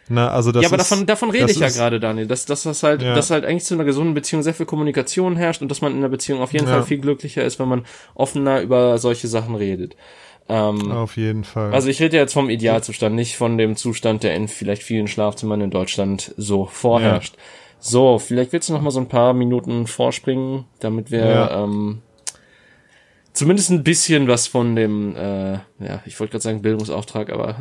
Na, also das ja, aber ist, davon, davon rede ich ja gerade, Daniel, dass, dass das halt, Ja. dass halt eigentlich zu einer gesunden Beziehung sehr viel Kommunikation herrscht und dass man in einer Beziehung auf jeden Ja. Fall viel glücklicher ist, wenn man offener über solche Sachen redet. Ähm, Auf jeden Fall. Also ich rede jetzt vom Idealzustand, nicht von dem Zustand, der in vielleicht vielen Schlafzimmern in Deutschland so vorherrscht. So, vielleicht willst du noch mal so ein paar Minuten vorspringen, damit wir Ja. ähm, zumindest ein bisschen was von dem, äh, ja, ich wollte gerade sagen Bildungsauftrag, aber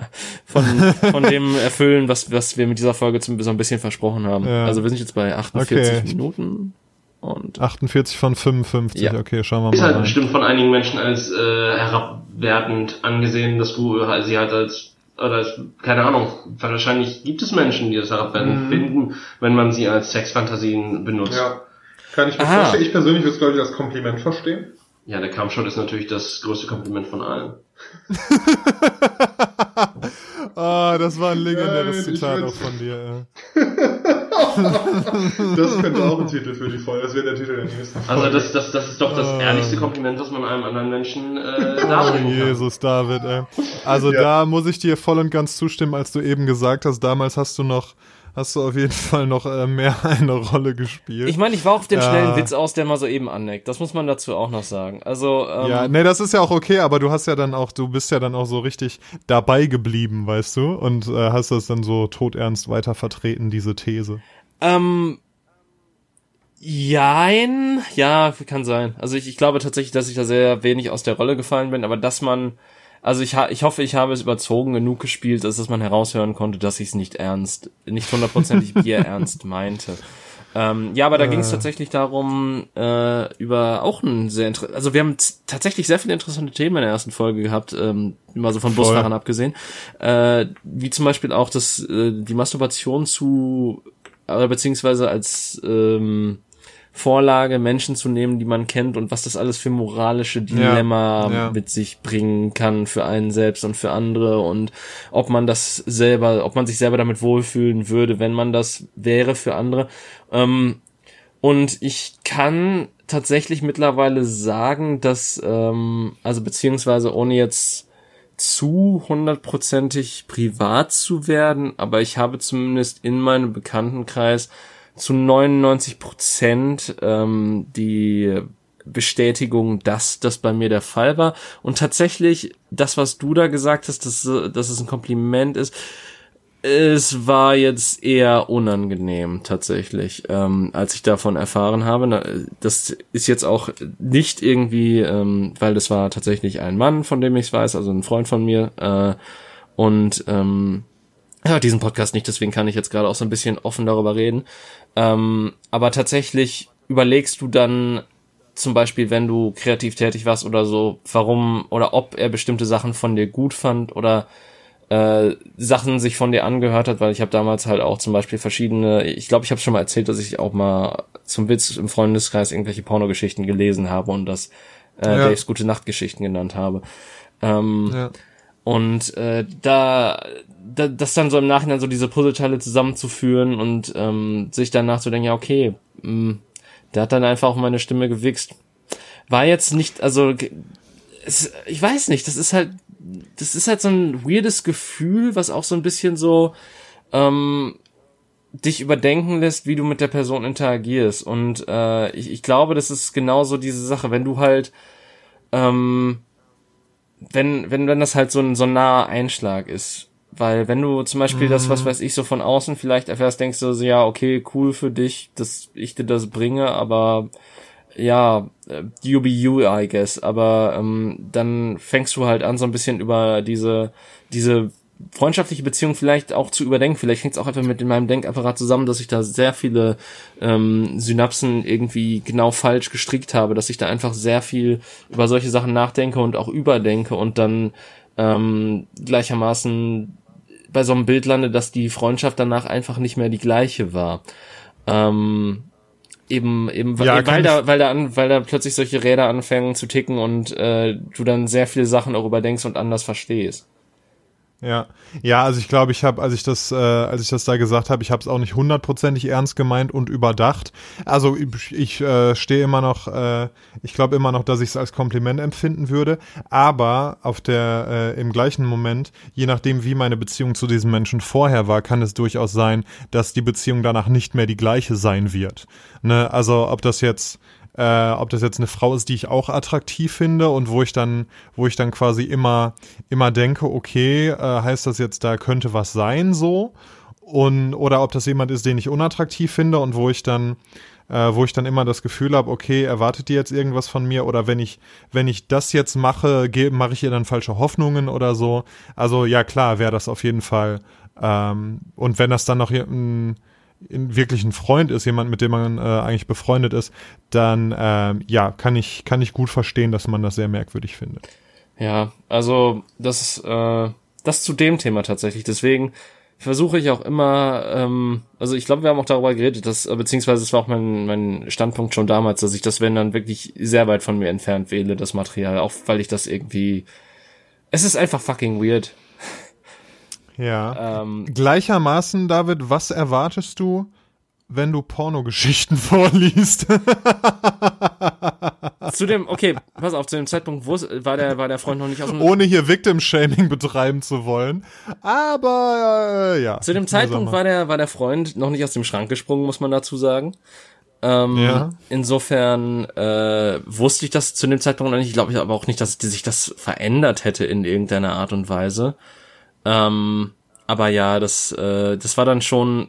von, von dem erfüllen, was, was wir mit dieser Folge zum, so ein bisschen versprochen haben. Ja. Also wir sind jetzt bei 48 Okay. Minuten und 48 von 55. Ja. Okay, schauen wir Ist mal. halt rein. bestimmt von einigen Menschen als äh, herabwertend angesehen, dass du halt- sie halt als oder als, keine Ahnung, wahrscheinlich gibt es Menschen, die das herabwertend finden, wenn man sie als Sexfantasien benutzt. Ja. Kann ich mir Aha. vorstellen. Ich persönlich würde es, glaube ich, als Kompliment verstehen. Ja, der Kampfshot ist natürlich das größte Kompliment von allen. Ah, das war ein legendäres Nein, Zitat auch von dir. Das könnte auch ein Titel für die Folge. Das wäre der Titel der nächsten Folge. Also das, das, das ist doch das Ah. ehrlichste Kompliment, was man einem anderen Menschen äh. Oh, darbringen kann. Jesus, David, ey. Also Ja. da muss ich dir voll und ganz zustimmen, als du eben gesagt hast, damals hast du noch, hast du auf jeden Fall noch äh, mehr eine Rolle gespielt. ich meine, ich war auf den schnellen Ja. Witz aus, der mal so eben aneckt. Das muss man dazu auch noch sagen. Also ähm, ja, nee, das ist ja auch okay, aber du hast ja dann auch, du bist ja dann auch so richtig dabei geblieben, weißt du, und äh, hast das dann so todernst weiter vertreten, diese These. Ähm, jein, ja, kann sein. Also ich, ich glaube tatsächlich, dass ich da sehr wenig aus der Rolle gefallen bin, aber dass man, also ich, ha, ich hoffe, ich habe es überzogen genug gespielt, dass, dass man heraushören konnte, dass ich es nicht ernst, nicht hundertprozentig Bier ernst meinte. Ähm, ja, aber da ging es tatsächlich darum, äh, über auch ein sehr inter also wir haben tatsächlich sehr viele interessante Themen in der ersten Folge gehabt, ähm, mal so von Voll. Busfahrern abgesehen, äh, wie zum Beispiel auch das, äh, die Masturbation zu, oder beziehungsweise als ähm, Vorlage Menschen zu nehmen, die man kennt und was das alles für moralische Dilemma ja. mit sich bringen kann für einen selbst und für andere und ob man das selber, ob man sich selber damit wohlfühlen würde, wenn man das wäre für andere. Ähm, und ich kann tatsächlich mittlerweile sagen, dass, ähm, also beziehungsweise ohne jetzt zu hundertprozentig privat zu werden, aber ich habe zumindest in meinem Bekanntenkreis zu 99 Prozent ähm, die Bestätigung, dass das bei mir der Fall war. Und tatsächlich, das, was du da gesagt hast, dass, dass es ein Kompliment ist, es war jetzt eher unangenehm tatsächlich, ähm, als ich davon erfahren habe. Das ist jetzt auch nicht irgendwie, ähm, weil das war tatsächlich ein Mann, von dem ich weiß, also ein Freund von mir. Äh, und ähm, ja, diesen Podcast nicht, deswegen kann ich jetzt gerade auch so ein bisschen offen darüber reden. Ähm, aber tatsächlich überlegst du dann zum Beispiel, wenn du kreativ tätig warst oder so, warum oder ob er bestimmte Sachen von dir gut fand oder äh, Sachen sich von dir angehört hat, weil ich habe damals halt auch zum Beispiel verschiedene, ich glaube, ich habe schon mal erzählt, dass ich auch mal zum Witz im Freundeskreis irgendwelche Pornogeschichten gelesen habe und das äh, Ja. Daves gute Nachtgeschichten genannt habe. Ähm, Ja. Und äh, da, da, das dann so im Nachhinein so diese Puzzleteile zusammenzuführen und ähm, sich danach zu denken, ja, okay, mh, der hat dann einfach auch meine Stimme gewichst. War jetzt nicht, also es, ich weiß nicht, das ist halt, das ist halt so ein weirdes Gefühl, was auch so ein bisschen so ähm, dich überdenken lässt, wie du mit der Person interagierst. Und äh, ich, ich glaube, das ist genauso diese Sache, wenn du halt ähm, wenn, wenn, wenn das halt so ein, so ein naher Einschlag ist. Weil wenn du zum Beispiel das, was weiß ich, so von außen vielleicht erfährst, denkst du so, ja, okay, cool für dich, dass ich dir das bringe, aber ja, äh, you be you, I guess. Aber ähm, dann fängst du halt an, so ein bisschen über diese, diese freundschaftliche Beziehung vielleicht auch zu überdenken. Vielleicht hängt es auch einfach mit in meinem Denkapparat zusammen, dass ich da sehr viele ähm, Synapsen irgendwie genau falsch gestrickt habe, dass ich da einfach sehr viel über solche Sachen nachdenke und auch überdenke und dann ähm, gleichermaßen bei so einem Bild lande, dass die Freundschaft danach einfach nicht mehr die gleiche war. Ähm, eben, eben, Ja, weil ich- da, weil da an, weil da plötzlich solche Räder anfangen zu ticken und äh, du dann sehr viele Sachen auch überdenkst und anders verstehst. Ja, ja, also ich glaube, ich habe, als ich das, äh, als ich das da gesagt habe, ich habe es auch nicht hundertprozentig ernst gemeint und überdacht. Also ich, ich äh, stehe immer noch, äh, ich glaube immer noch, dass ich es als Kompliment empfinden würde, aber auf der äh, im gleichen Moment, je nachdem, wie meine Beziehung zu diesem Menschen vorher war, kann es durchaus sein, dass die Beziehung danach nicht mehr die gleiche sein wird. Ne? Also ob das jetzt äh, ob das jetzt eine Frau ist, die ich auch attraktiv finde und wo ich dann, wo ich dann quasi immer, immer denke, okay, äh, heißt das jetzt, da könnte was sein so? Und, oder ob das jemand ist, den ich unattraktiv finde und wo ich dann, äh, wo ich dann immer das Gefühl habe, okay, erwartet die jetzt irgendwas von mir oder wenn ich, wenn ich das jetzt mache, mache ich ihr dann falsche Hoffnungen oder so. Also ja klar, wäre das auf jeden Fall. Ähm, und wenn das dann noch ein wirklich ein Freund ist, jemand, mit dem man äh, eigentlich befreundet ist, dann äh, ja, kann ich, kann ich gut verstehen, dass man das sehr merkwürdig findet. Ja, also das, äh, das zu dem Thema tatsächlich. Deswegen versuche ich auch immer, ähm, also ich glaube, wir haben auch darüber geredet, dass, beziehungsweise es war auch mein, mein Standpunkt schon damals, dass ich das, wenn dann wirklich sehr weit von mir entfernt wähle, das Material, auch weil ich das irgendwie, es ist einfach fucking weird. Ja. Ähm, Gleichermaßen, David, was erwartest du, wenn du Pornogeschichten vorliest? zu dem, okay, pass auf, zu dem Zeitpunkt wo war der, war der Freund noch nicht aus dem... Ohne hier Victim-Shaming betreiben zu wollen, aber äh, ja. Zu dem Zeitpunkt war der, war der Freund noch nicht aus dem Schrank gesprungen, muss man dazu sagen. Ähm, ja. Insofern äh, wusste ich das zu dem Zeitpunkt noch nicht. Ich glaube aber auch nicht, dass sich das verändert hätte in irgendeiner Art und Weise. Ähm, aber ja, das, äh, das war dann schon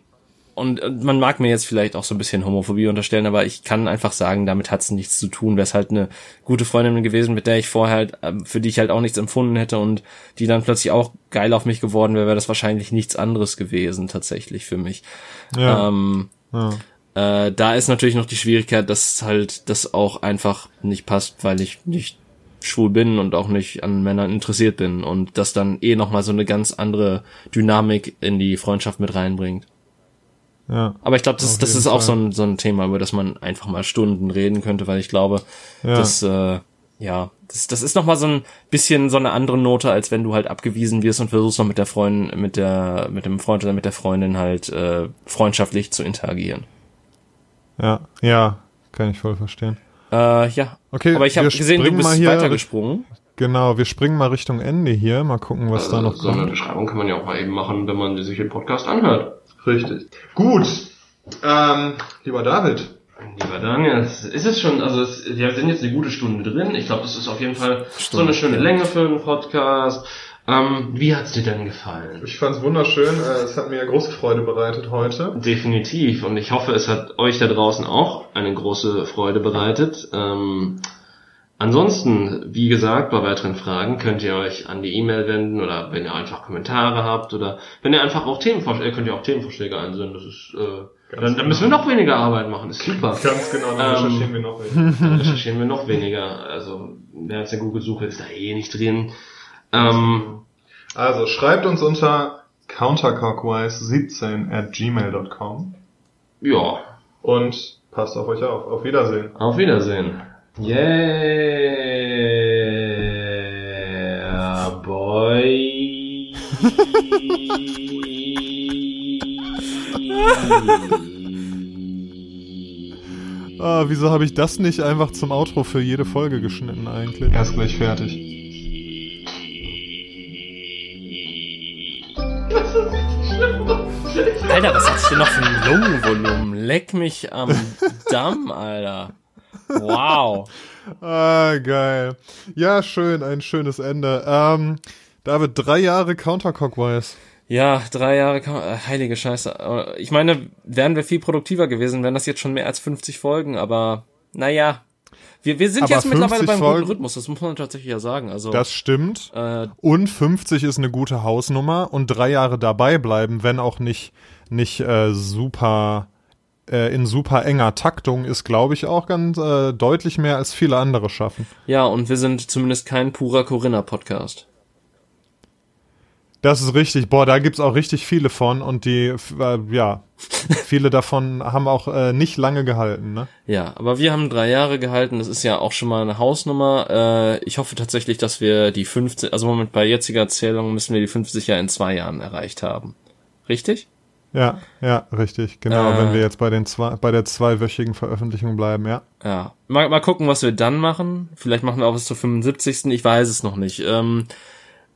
und man mag mir jetzt vielleicht auch so ein bisschen Homophobie unterstellen, aber ich kann einfach sagen, damit hat's nichts zu tun. Wäre es halt eine gute Freundin gewesen, mit der ich vorher halt, ähm, für die ich halt auch nichts empfunden hätte und die dann plötzlich auch geil auf mich geworden wäre, wäre das wahrscheinlich nichts anderes gewesen tatsächlich für mich. Ja. Ähm, ja. Äh, da ist natürlich noch die Schwierigkeit, dass halt das auch einfach nicht passt, weil ich nicht schwul bin und auch nicht an Männern interessiert bin und das dann eh nochmal so eine ganz andere Dynamik in die Freundschaft mit reinbringt. Ja, Aber ich glaube, das, das ist Fall. auch so ein, so ein Thema, über das man einfach mal Stunden reden könnte, weil ich glaube, ja. dass äh, ja, das, das ist nochmal so ein bisschen so eine andere Note, als wenn du halt abgewiesen wirst und versuchst noch mit der Freundin, mit der, mit dem Freund oder mit der Freundin halt äh, freundschaftlich zu interagieren. Ja, ja, kann ich voll verstehen. Äh, ja. Okay, aber ich habe gesehen, du bist hier, weitergesprungen. Genau, wir springen mal Richtung Ende hier. Mal gucken, was also, da noch so kommt. So eine Beschreibung kann man ja auch mal eben machen, wenn man sich den Podcast anhört. Richtig. Gut. Ähm, lieber David. Lieber Daniel, ist es schon, also es, wir sind jetzt eine gute Stunde drin. Ich glaube, das ist auf jeden Fall Stunde, so eine schöne Länge für einen Podcast. Ähm, wie hat's dir denn gefallen? Ich fand's wunderschön. Äh, es hat mir große Freude bereitet heute. Definitiv. Und ich hoffe, es hat euch da draußen auch eine große Freude bereitet. Ähm, ansonsten, wie gesagt, bei weiteren Fragen könnt ihr euch an die E-Mail wenden oder wenn ihr einfach Kommentare habt oder wenn ihr einfach auch Themenvorschläge, könnt ihr auch Themenvorschläge einsenden. Das ist, äh, dann, dann, müssen wir noch weniger Arbeit machen. Das ist super. Ganz genau, dann ähm, recherchieren wir noch weniger. Dann recherchieren wir noch weniger. Also, wer jetzt in Google-Suche ist da eh nicht drin. Ähm, also schreibt uns unter counterclockwise17 at gmail.com. Ja. Und passt auf euch auf. Auf Wiedersehen. Auf Wiedersehen. Yeah, boy. ah, wieso habe ich das nicht einfach zum Outro für jede Folge geschnitten eigentlich? Er ist gleich fertig. Denn noch für ein Lungenvolumen? Leck mich am Damm, Alter. Wow. Ah, geil. Ja, schön, ein schönes Ende. Ähm, David, drei Jahre Counterclockwise. Ja, drei Jahre, äh, heilige Scheiße. Ich meine, wären wir viel produktiver gewesen, wären das jetzt schon mehr als 50 Folgen, aber naja, wir, wir sind Aber jetzt mittlerweile beim Folgen, guten Rhythmus, das muss man tatsächlich ja sagen. Also, das stimmt. Äh, und 50 ist eine gute Hausnummer und drei Jahre dabei bleiben, wenn auch nicht, nicht äh, super äh, in super enger Taktung ist, glaube ich, auch ganz äh, deutlich mehr als viele andere schaffen. Ja, und wir sind zumindest kein purer Corinna-Podcast. Das ist richtig. Boah, da gibt's auch richtig viele von und die, äh, ja, Viele davon haben auch äh, nicht lange gehalten, ne? Ja, aber wir haben drei Jahre gehalten. Das ist ja auch schon mal eine Hausnummer. Äh, ich hoffe tatsächlich, dass wir die 50, also Moment bei jetziger Zählung müssen wir die 50 ja in zwei Jahren erreicht haben. Richtig? Ja, ja, richtig. Genau, äh, wenn wir jetzt bei den zwei, bei der zweiwöchigen Veröffentlichung bleiben, ja. Ja. Mal, mal gucken, was wir dann machen. Vielleicht machen wir auch was zur 75. Ich weiß es noch nicht. Ähm,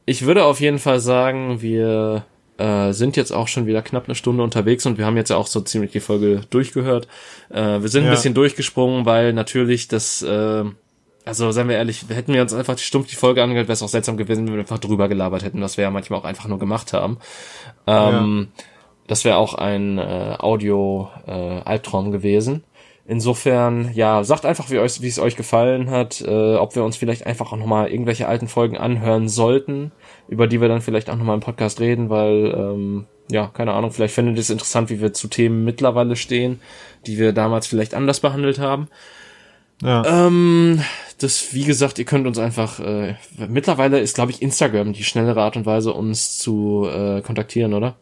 ich würde auf jeden Fall sagen, wir äh, sind jetzt auch schon wieder knapp eine Stunde unterwegs und wir haben jetzt ja auch so ziemlich die Folge durchgehört. Äh, wir sind ja. ein bisschen durchgesprungen, weil natürlich das, äh, also seien wir ehrlich, hätten wir uns einfach stumpf die Folge angehört, wäre es auch seltsam gewesen, wenn wir einfach drüber gelabert hätten, was wir ja manchmal auch einfach nur gemacht haben. Ähm, ja das wäre auch ein äh, Audio-Albtraum äh, gewesen. Insofern, ja, sagt einfach, wie, euch, wie es euch gefallen hat, äh, ob wir uns vielleicht einfach auch nochmal irgendwelche alten Folgen anhören sollten, über die wir dann vielleicht auch nochmal im Podcast reden, weil, ähm, ja, keine Ahnung, vielleicht findet ihr es interessant, wie wir zu Themen mittlerweile stehen, die wir damals vielleicht anders behandelt haben. Ja. Ähm, das, wie gesagt, ihr könnt uns einfach, äh, mittlerweile ist, glaube ich, Instagram die schnellere Art und Weise, uns zu äh, kontaktieren, oder?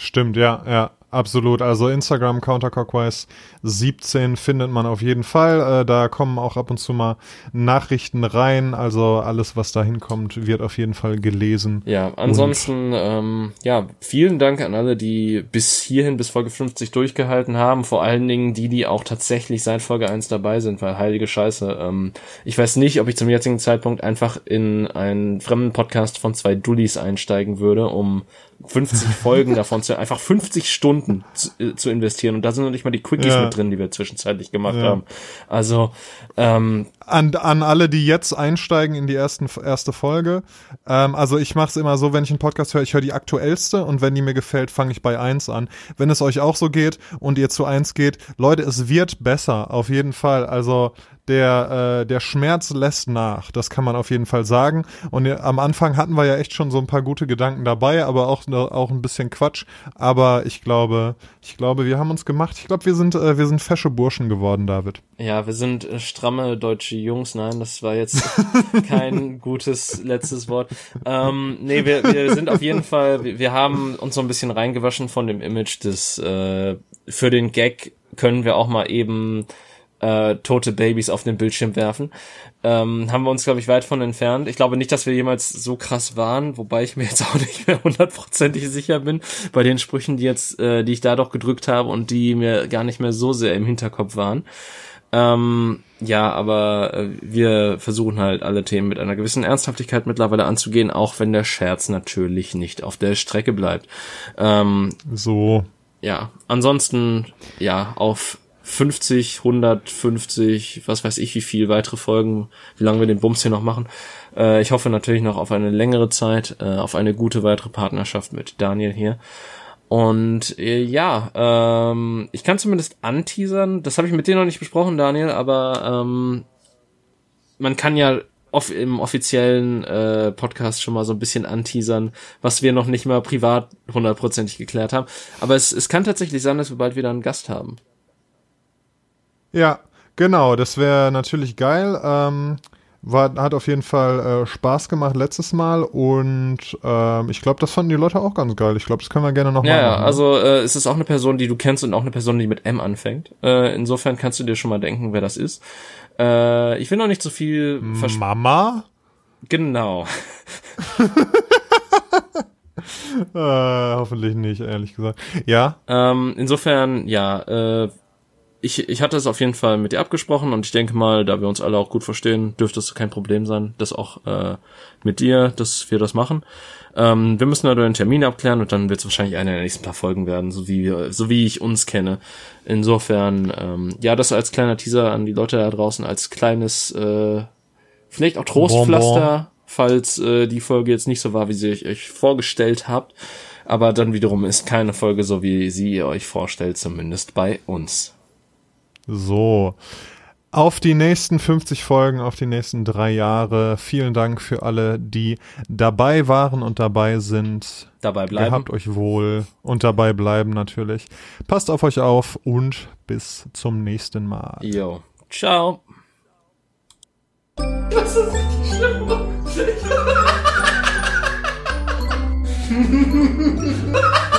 Stimmt, ja, ja. Absolut. Also Instagram Counterclockwise 17 findet man auf jeden Fall. Äh, da kommen auch ab und zu mal Nachrichten rein. Also alles, was da hinkommt, wird auf jeden Fall gelesen. Ja, ansonsten, ähm, ja, vielen Dank an alle, die bis hierhin, bis Folge 50 durchgehalten haben. Vor allen Dingen die, die auch tatsächlich seit Folge 1 dabei sind, weil heilige Scheiße. Ähm, ich weiß nicht, ob ich zum jetzigen Zeitpunkt einfach in einen fremden Podcast von zwei Dullis einsteigen würde, um 50 Folgen davon zu, einfach 50 Stunden zu, äh, zu, investieren. Und da sind noch nicht mal die Quickies ja. mit drin, die wir zwischenzeitlich gemacht ja. haben. Also, ähm, an, an alle, die jetzt einsteigen in die ersten, erste Folge. Ähm, also ich mache es immer so, wenn ich einen Podcast höre, ich höre die aktuellste und wenn die mir gefällt, fange ich bei eins an. Wenn es euch auch so geht und ihr zu eins geht, Leute, es wird besser, auf jeden Fall. Also der, äh, der Schmerz lässt nach, das kann man auf jeden Fall sagen. Und ja, am Anfang hatten wir ja echt schon so ein paar gute Gedanken dabei, aber auch, auch ein bisschen Quatsch. Aber ich glaube, ich glaube, wir haben uns gemacht. Ich glaube, wir sind, äh, wir sind fesche Burschen geworden, David. Ja, wir sind äh, stramme deutsche Jungs. Nein, das war jetzt kein gutes letztes Wort. Ähm, nee, wir, wir sind auf jeden Fall, wir, wir haben uns so ein bisschen reingewaschen von dem Image des, äh, für den Gag können wir auch mal eben äh, tote Babys auf den Bildschirm werfen. Ähm, haben wir uns, glaube ich, weit von entfernt. Ich glaube nicht, dass wir jemals so krass waren, wobei ich mir jetzt auch nicht mehr hundertprozentig sicher bin bei den Sprüchen, die jetzt, äh, die ich da doch gedrückt habe und die mir gar nicht mehr so sehr im Hinterkopf waren. Ähm, ja, aber äh, wir versuchen halt alle Themen mit einer gewissen Ernsthaftigkeit mittlerweile anzugehen, auch wenn der Scherz natürlich nicht auf der Strecke bleibt. Ähm, so. Ja, ansonsten, ja, auf 50, 150, was weiß ich, wie viel weitere Folgen, wie lange wir den Bums hier noch machen. Äh, ich hoffe natürlich noch auf eine längere Zeit, äh, auf eine gute weitere Partnerschaft mit Daniel hier. Und äh, ja, ähm, ich kann zumindest anteasern, das habe ich mit dir noch nicht besprochen, Daniel, aber ähm, man kann ja off im offiziellen äh, Podcast schon mal so ein bisschen anteasern, was wir noch nicht mal privat hundertprozentig geklärt haben. Aber es, es kann tatsächlich sein, dass wir bald wieder einen Gast haben. Ja, genau, das wäre natürlich geil. Ähm, war, hat auf jeden Fall äh, Spaß gemacht letztes Mal und ähm, ich glaube, das fanden die Leute auch ganz geil. Ich glaube, das können wir gerne nochmal ja, machen. Ja, also äh, es ist auch eine Person, die du kennst und auch eine Person, die mit M anfängt. Äh, insofern kannst du dir schon mal denken, wer das ist. Äh, ich will noch nicht so viel Mama? Genau. äh, hoffentlich nicht, ehrlich gesagt. Ja. Ähm, insofern, ja, äh, ich, ich hatte es auf jeden Fall mit dir abgesprochen und ich denke mal, da wir uns alle auch gut verstehen, dürfte es kein Problem sein, das auch äh, mit dir, dass wir das machen. Ähm, wir müssen also einen Termin abklären und dann wird es wahrscheinlich einer der nächsten paar Folgen werden, so wie so wie ich uns kenne. Insofern, ähm, ja, das als kleiner Teaser an die Leute da draußen, als kleines, äh, vielleicht auch Trostpflaster, bon, bon. falls äh, die Folge jetzt nicht so war, wie sie euch vorgestellt habt. Aber dann wiederum ist keine Folge so, wie sie ihr euch vorstellt, zumindest bei uns. So. Auf die nächsten 50 Folgen, auf die nächsten drei Jahre. Vielen Dank für alle, die dabei waren und dabei sind. Dabei bleiben. Gehabt euch wohl und dabei bleiben natürlich. Passt auf euch auf und bis zum nächsten Mal. Jo. Ciao. Das ist richtig schlimm.